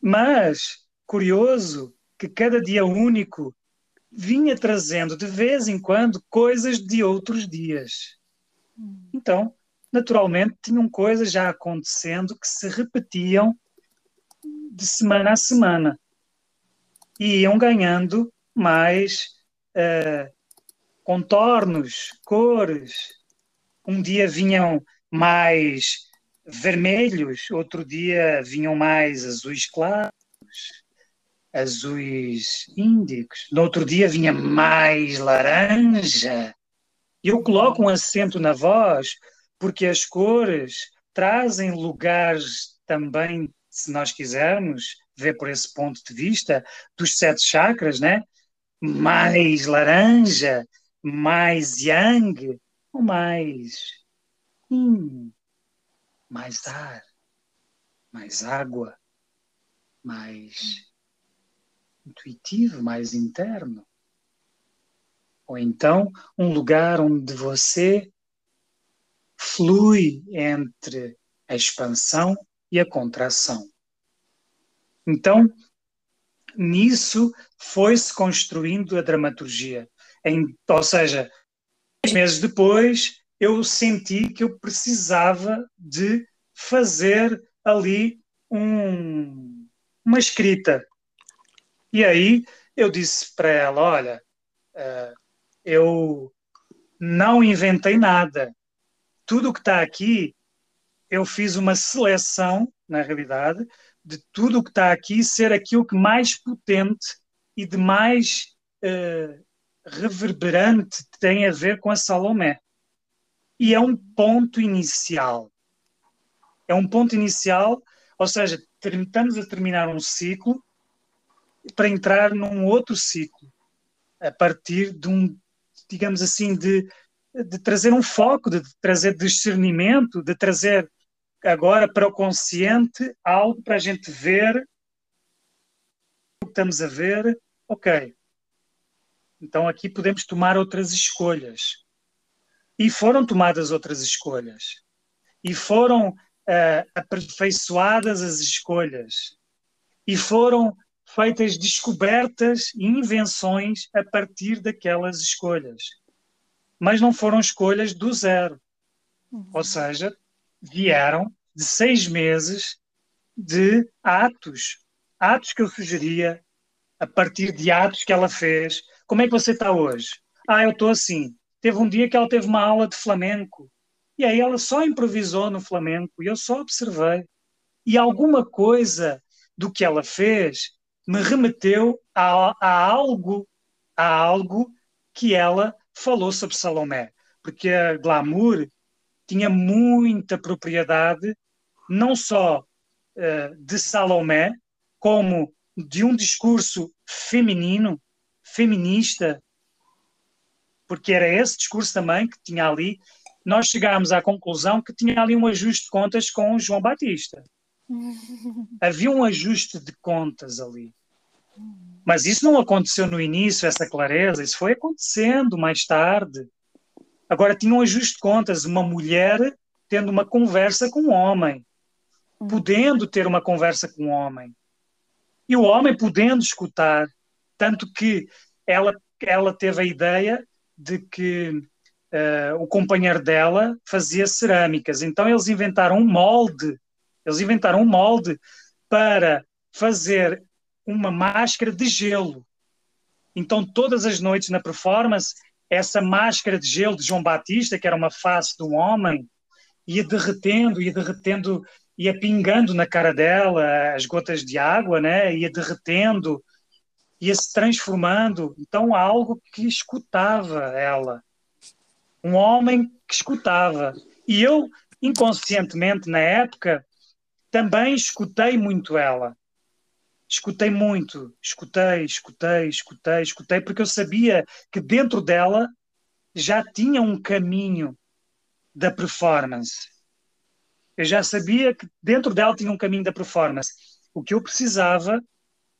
Speaker 4: Mas, curioso, que cada dia único vinha trazendo de vez em quando coisas de outros dias. Então, naturalmente, tinham coisas já acontecendo que se repetiam de semana a semana e iam ganhando mais uh, contornos, cores. Um dia vinham mais vermelhos, outro dia vinham mais azuis claros, azuis índicos, no outro dia vinha mais laranja. Eu coloco um acento na voz porque as cores trazem lugares também, se nós quisermos ver por esse ponto de vista, dos sete chakras, né? Mais laranja, mais yang, ou mais yin, mais ar, mais água, mais intuitivo, mais interno. Ou então um lugar onde você flui entre a expansão e a contração. Então, nisso foi-se construindo a dramaturgia. Em, ou seja, meses depois, eu senti que eu precisava de fazer ali um, uma escrita. E aí eu disse para ela: Olha, uh, eu não inventei nada. Tudo que está aqui, eu fiz uma seleção, na realidade, de tudo o que está aqui ser aquilo que mais potente e de mais uh, reverberante tem a ver com a Salomé. E é um ponto inicial. É um ponto inicial, ou seja, estamos a terminar um ciclo para entrar num outro ciclo, a partir de um, digamos assim, de, de trazer um foco, de trazer discernimento, de trazer agora para o consciente algo para a gente ver o que estamos a ver, ok. Então aqui podemos tomar outras escolhas. E foram tomadas outras escolhas. E foram uh, aperfeiçoadas as escolhas. E foram feitas descobertas e invenções a partir daquelas escolhas. Mas não foram escolhas do zero. Uhum. Ou seja, vieram de seis meses de atos. Atos que eu sugeria a partir de atos que ela fez. Como é que você está hoje? Ah, eu estou assim. Teve um dia que ela teve uma aula de flamenco. E aí ela só improvisou no flamenco e eu só observei. E alguma coisa do que ela fez me remeteu a, a algo a algo que ela falou sobre Salomé, porque a glamour tinha muita propriedade não só uh, de Salomé, como de um discurso feminino, feminista, porque era esse discurso também que tinha ali. Nós chegámos à conclusão que tinha ali um ajuste de contas com João Batista. Havia um ajuste de contas ali. Mas isso não aconteceu no início, essa clareza, isso foi acontecendo mais tarde. Agora tinha um ajuste de contas, uma mulher tendo uma conversa com um homem, podendo ter uma conversa com um homem. E o homem podendo escutar, tanto que ela, ela teve a ideia de que uh, o companheiro dela fazia cerâmicas. Então eles inventaram um molde, eles inventaram um molde para fazer uma máscara de gelo. Então, todas as noites na performance, essa máscara de gelo de João Batista, que era uma face de um homem, ia derretendo, ia derretendo, ia pingando na cara dela as gotas de água, né? ia derretendo, ia se transformando. Então, algo que escutava ela. Um homem que escutava. E eu, inconscientemente, na época, também escutei muito ela. Escutei muito, escutei, escutei, escutei, escutei, porque eu sabia que dentro dela já tinha um caminho da performance. Eu já sabia que dentro dela tinha um caminho da performance. O que eu precisava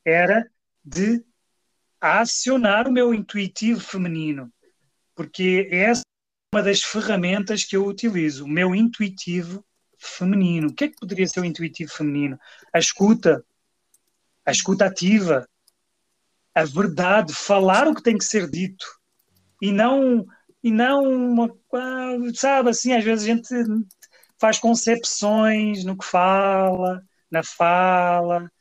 Speaker 4: era de acionar o meu intuitivo feminino, porque essa é uma das ferramentas que eu utilizo, o meu intuitivo feminino. O que é que poderia ser o intuitivo feminino? A escuta, a escuta ativa, a verdade, falar o que tem que ser dito e não e não uma, sabe assim às vezes a gente faz concepções no que fala, na fala,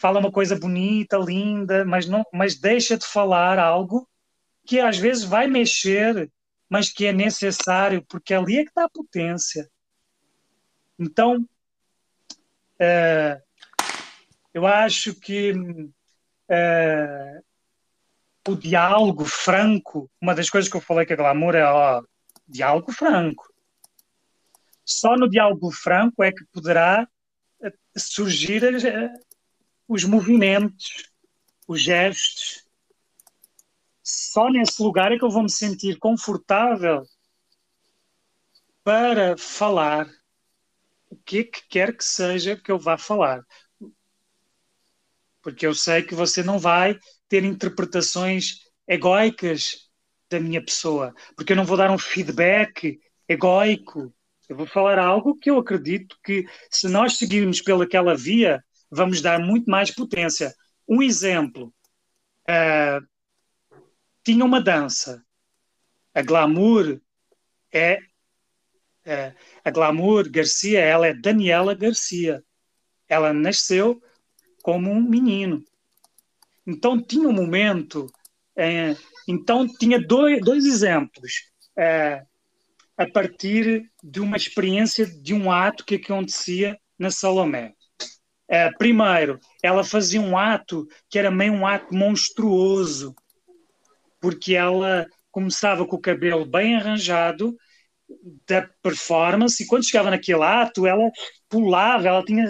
Speaker 4: fala uma coisa bonita, linda, mas não, mas deixa de falar algo que às vezes vai mexer, mas que é necessário porque ali é que está a potência. Então, uh, eu acho que uh, o diálogo franco, uma das coisas que eu falei que a glamour é ó, diálogo franco. Só no diálogo franco é que poderá eh, surgir os movimentos, os gestos. Só nesse lugar é que eu vou me sentir confortável para falar o que é que quer que seja que eu vá falar. Porque eu sei que você não vai ter interpretações egóicas da minha pessoa, porque eu não vou dar um feedback egóico. Eu vou falar algo que eu acredito que, se nós seguirmos pelaquela via, vamos dar muito mais potência. Um exemplo: uh, tinha uma dança. A Glamour é é, a Glamour Garcia, ela é Daniela Garcia. Ela nasceu como um menino. Então tinha um momento, é, então tinha dois, dois exemplos. A partir de uma experiência de um ato que acontecia na Salomé. É, primeiro, ela fazia um ato que era meio um ato monstruoso, porque ela começava com o cabelo bem arranjado da performance e quando chegava naquele ato ela pulava, ela tinha,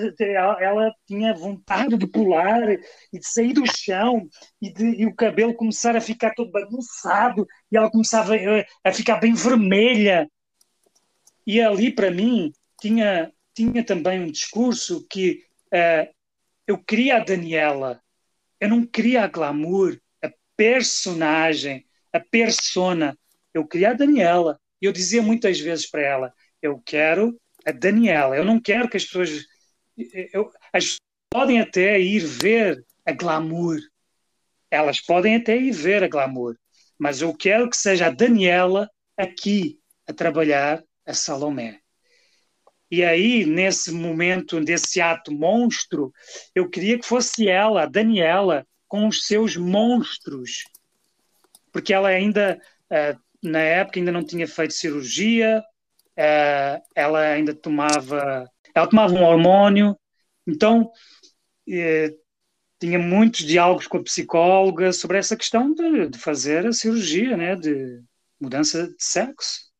Speaker 4: ela tinha vontade de pular e de sair do chão e, de, e o cabelo começar a ficar todo bagunçado e ela começava a, eh, a ficar bem vermelha. E ali para mim tinha, tinha também um discurso que uh, eu queria a Daniela. Eu não queria a glamour a personagem, a persona. Eu queria a Daniela. E eu dizia muitas vezes para ela: eu quero a Daniela, eu não quero que as pessoas. Eu, as podem até ir ver a glamour, elas podem até ir ver a glamour, mas eu quero que seja a Daniela aqui a trabalhar a Salomé. E aí, nesse momento, desse ato monstro, eu queria que fosse ela, Daniela, com os seus monstros, porque ela ainda uh, na época ainda não tinha feito cirurgia, uh, ela ainda tomava, ela tomava um hormônio, então uh, tinha muitos diálogos com a psicóloga sobre essa questão de, de fazer a cirurgia, né, de mudança de sexo.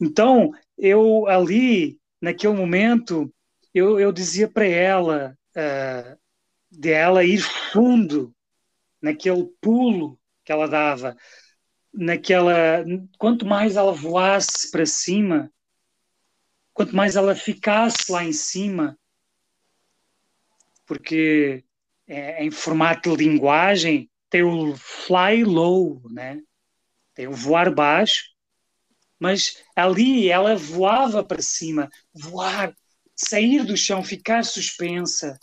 Speaker 4: Então eu ali naquele momento eu, eu dizia para ela uh, de ela ir fundo naquele pulo que ela dava naquela. Quanto mais ela voasse para cima, quanto mais ela ficasse lá em cima, porque é, em formato de linguagem tem o fly low, né? tem o voar baixo, mas ali ela voava para cima, voar, sair do chão, ficar suspensa.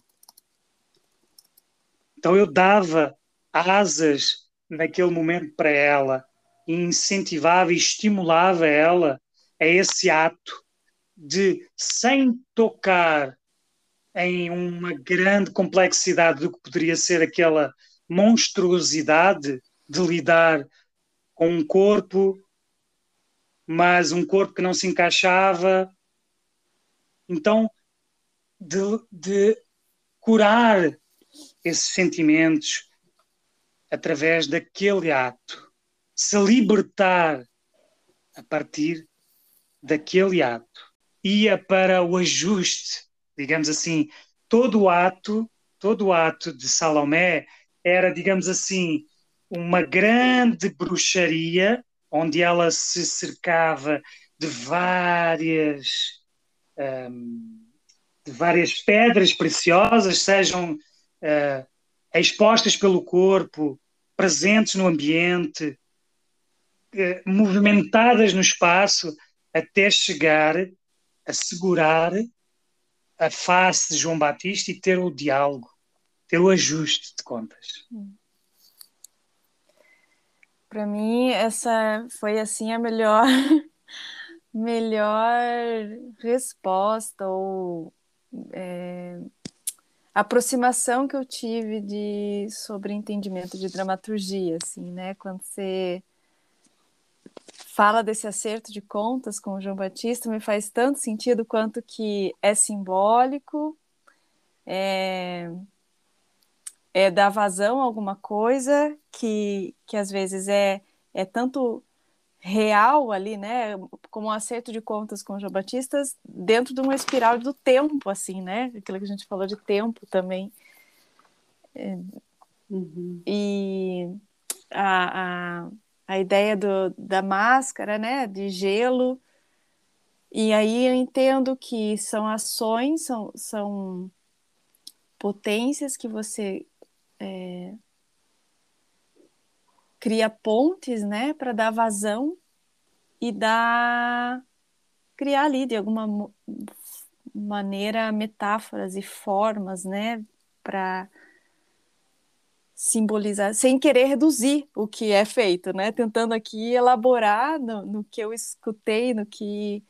Speaker 4: Então eu dava asas naquele momento para ela e incentivava e estimulava ela a esse ato de, sem tocar em uma grande complexidade do que poderia ser aquela monstruosidade de lidar com um corpo, mas um corpo que não se encaixava. Então, de, de curar esses sentimentos através daquele ato se libertar a partir daquele ato. Ia para o ajuste, digamos assim, todo o ato, todo o ato de Salomé era, digamos assim, uma grande bruxaria onde ela se cercava de várias um, de várias pedras preciosas, sejam uh, expostas pelo corpo, presentes no ambiente, uh, movimentadas no espaço, até chegar a segurar a face de João Batista e ter o diálogo, ter o ajuste de contas.
Speaker 1: Para mim, essa foi assim a melhor melhor resposta ou é, aproximação que eu tive de sobre entendimento de dramaturgia, assim, né? Quando você fala desse acerto de contas com o João Batista, me faz tanto sentido quanto que é simbólico, é, é dar vazão a alguma coisa que, que às vezes é, é tanto real ali, né, como um acerto de contas com o João Batista, dentro de uma espiral do tempo, assim, né, aquilo que a gente falou de tempo também. É, uhum. E a, a, a ideia do, da máscara, né, de gelo, e aí eu entendo que são ações, são, são potências que você é, cria pontes, né, para dar vazão e dar criar ali de alguma maneira metáforas e formas, né, para simbolizar, sem querer reduzir o que é feito, né, tentando aqui elaborar no, no que eu escutei, no que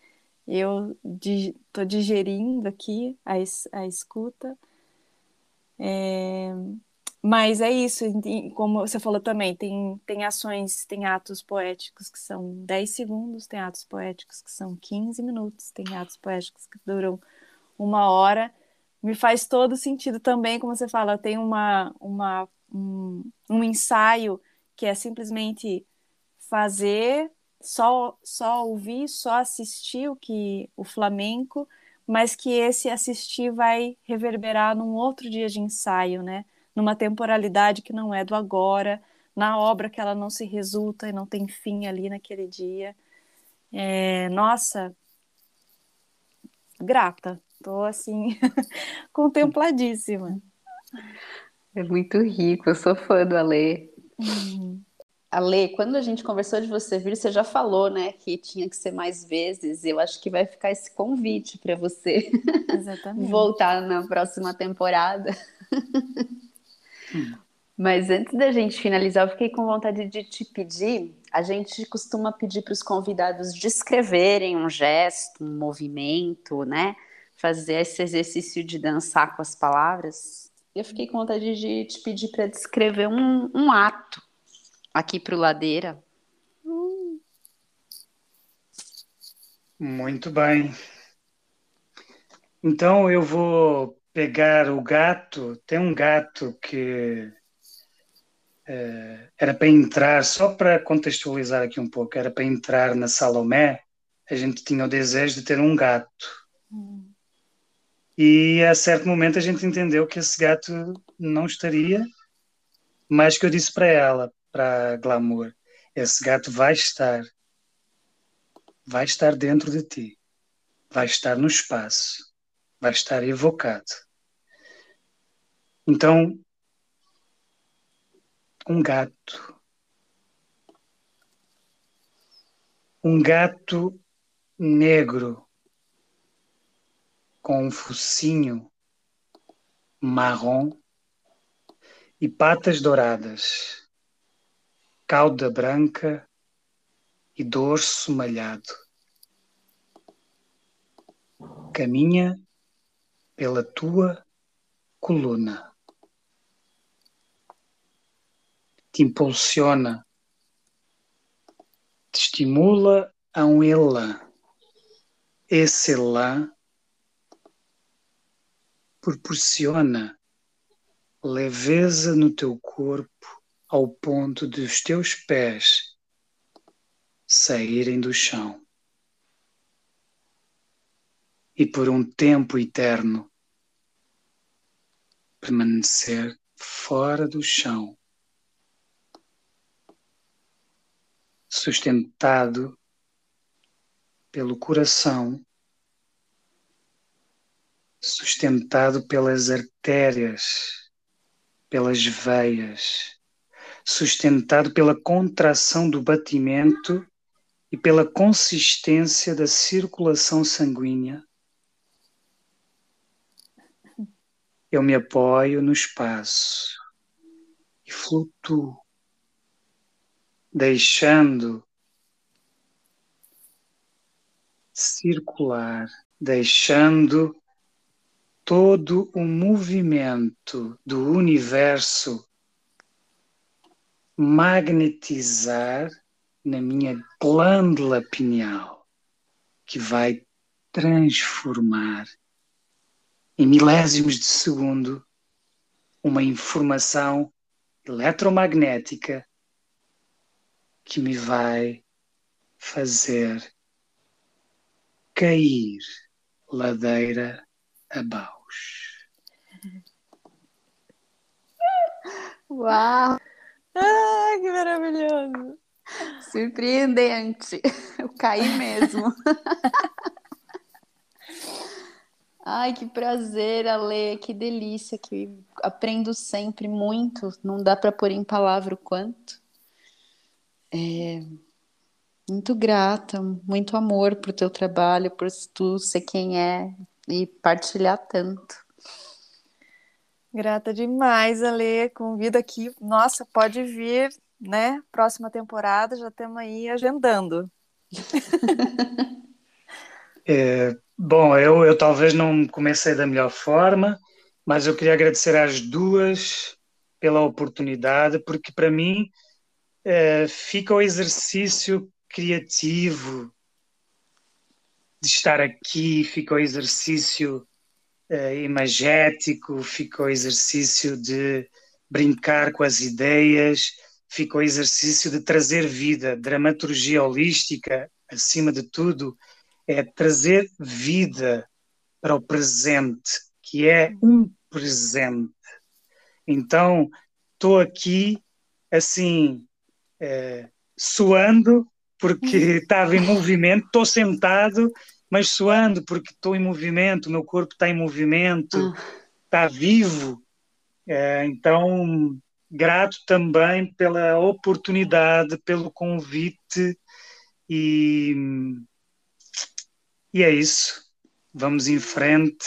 Speaker 1: eu estou digerindo aqui a, a escuta. É, mas é isso, como você falou também, tem, tem ações, tem atos poéticos que são 10 segundos, tem atos poéticos que são 15 minutos, tem atos poéticos que duram uma hora. Me faz todo sentido também, como você fala, tem uma, uma, um, um ensaio que é simplesmente fazer, só, só ouvir, só assistir o que o flamenco, mas que esse assistir vai reverberar num outro dia de ensaio, né? Numa temporalidade que não é do agora, na obra que ela não se resulta e não tem fim ali naquele dia. É, nossa, grata, estou assim, contempladíssima.
Speaker 2: É muito rico, eu sou fã do Alê. Uhum. Ale, quando a gente conversou de você vir, você já falou, né, que tinha que ser mais vezes. Eu acho que vai ficar esse convite para você voltar na próxima temporada. Mas antes da gente finalizar, eu fiquei com vontade de te pedir. A gente costuma pedir para os convidados descreverem um gesto, um movimento, né? Fazer esse exercício de dançar com as palavras. Eu fiquei com vontade de te pedir para descrever um, um ato aqui para o Ladeira.
Speaker 4: Muito bem. Então eu vou pegar o gato, tem um gato que uh, era para entrar, só para contextualizar aqui um pouco, era para entrar na Salomé, a gente tinha o desejo de ter um gato. Hum. E a certo momento a gente entendeu que esse gato não estaria, mas que eu disse para ela, para Glamour, esse gato vai estar, vai estar dentro de ti, vai estar no espaço vai estar evocado. Então, um gato. Um gato negro com um focinho marrom e patas douradas, cauda branca e dorso malhado. Caminha pela tua coluna. Te impulsiona, te estimula a um elan. Esse elan proporciona leveza no teu corpo ao ponto de os teus pés saírem do chão. e por um tempo eterno permanecer fora do chão, sustentado pelo coração, sustentado pelas artérias, pelas veias, sustentado pela contração do batimento e pela consistência da circulação sanguínea. Eu me apoio no espaço e flutuo, deixando circular, deixando todo o movimento do universo magnetizar na minha glândula pineal, que vai transformar em milésimos de segundo uma informação eletromagnética que me vai fazer cair ladeira abaixo.
Speaker 2: Uau!
Speaker 1: Ah, que maravilhoso!
Speaker 2: Surpreendente. Eu caí mesmo. Ai, que prazer, Ale, que delícia, que aprendo sempre muito, não dá para pôr em palavra o quanto. É, muito grata, muito amor pro teu trabalho, por tu ser quem é e partilhar tanto.
Speaker 1: Grata demais, Ale, convida aqui. Nossa, pode vir, né? Próxima temporada, já estamos aí agendando.
Speaker 4: É, bom, eu, eu talvez não comecei da melhor forma, mas eu queria agradecer às duas pela oportunidade, porque para mim é, fica o exercício criativo de estar aqui, fica o exercício uh, imagético, fica o exercício de brincar com as ideias, fica o exercício de trazer vida, dramaturgia holística, acima de tudo, é trazer vida para o presente, que é um presente. Então, estou aqui, assim, é, suando, porque estava em movimento, estou sentado, mas suando, porque estou em movimento, o meu corpo está em movimento, está vivo. É, então, grato também pela oportunidade, pelo convite e e é isso. Vamos em frente.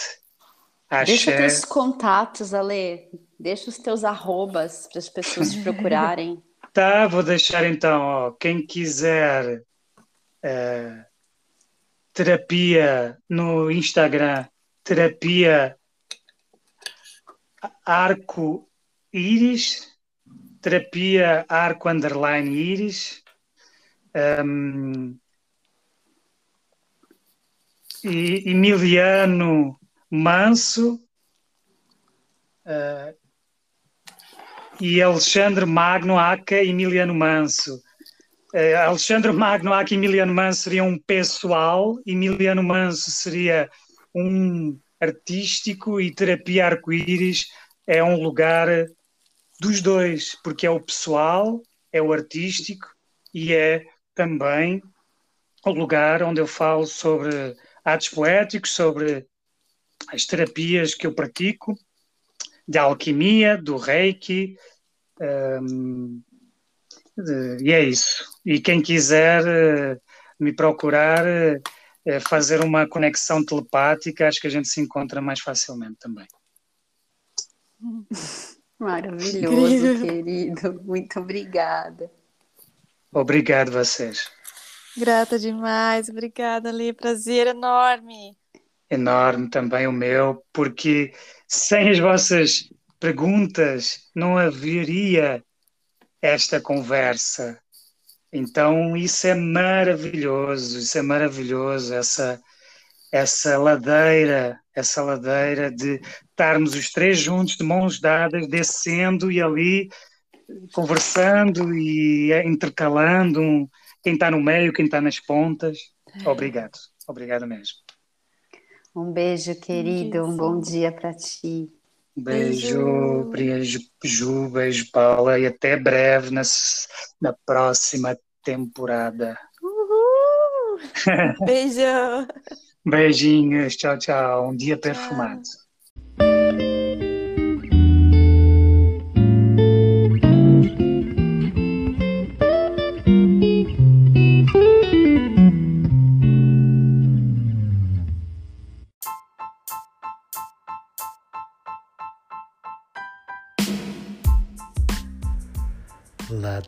Speaker 2: Axé. Deixa teus contatos, Ale. Deixa os teus arrobas para as pessoas te procurarem.
Speaker 4: tá, vou deixar então. Ó, quem quiser uh, terapia no Instagram, terapia arco íris, terapia arco underline íris. Um, e Emiliano Manso uh, e Alexandre Magno Aca Emiliano Manso. Uh, Alexandre Magno Aca e Emiliano Manso seriam um pessoal, Emiliano Manso seria um artístico e Terapia Arco-Íris é um lugar dos dois, porque é o pessoal, é o artístico e é também o lugar onde eu falo sobre atos poéticos, sobre as terapias que eu pratico, de alquimia, do reiki, um, de, e é isso. E quem quiser uh, me procurar, uh, fazer uma conexão telepática, acho que a gente se encontra mais facilmente também.
Speaker 2: Maravilhoso, querido. Muito obrigada.
Speaker 4: Obrigado vocês.
Speaker 1: Grata demais, obrigada, Lê. Prazer enorme.
Speaker 4: Enorme também o meu, porque sem as vossas perguntas não haveria esta conversa. Então, isso é maravilhoso, isso é maravilhoso, essa, essa ladeira, essa ladeira de estarmos os três juntos, de mãos dadas, descendo e ali conversando e intercalando um, quem está no meio, quem está nas pontas. Obrigado, obrigado mesmo.
Speaker 2: Um beijo, querido. Um bom dia para ti.
Speaker 4: Beijo, beijo, Ju, beijo, Paula, e até breve na, na próxima temporada.
Speaker 1: Uhul! Beijo!
Speaker 4: Beijinhos, tchau, tchau. Um dia perfumado.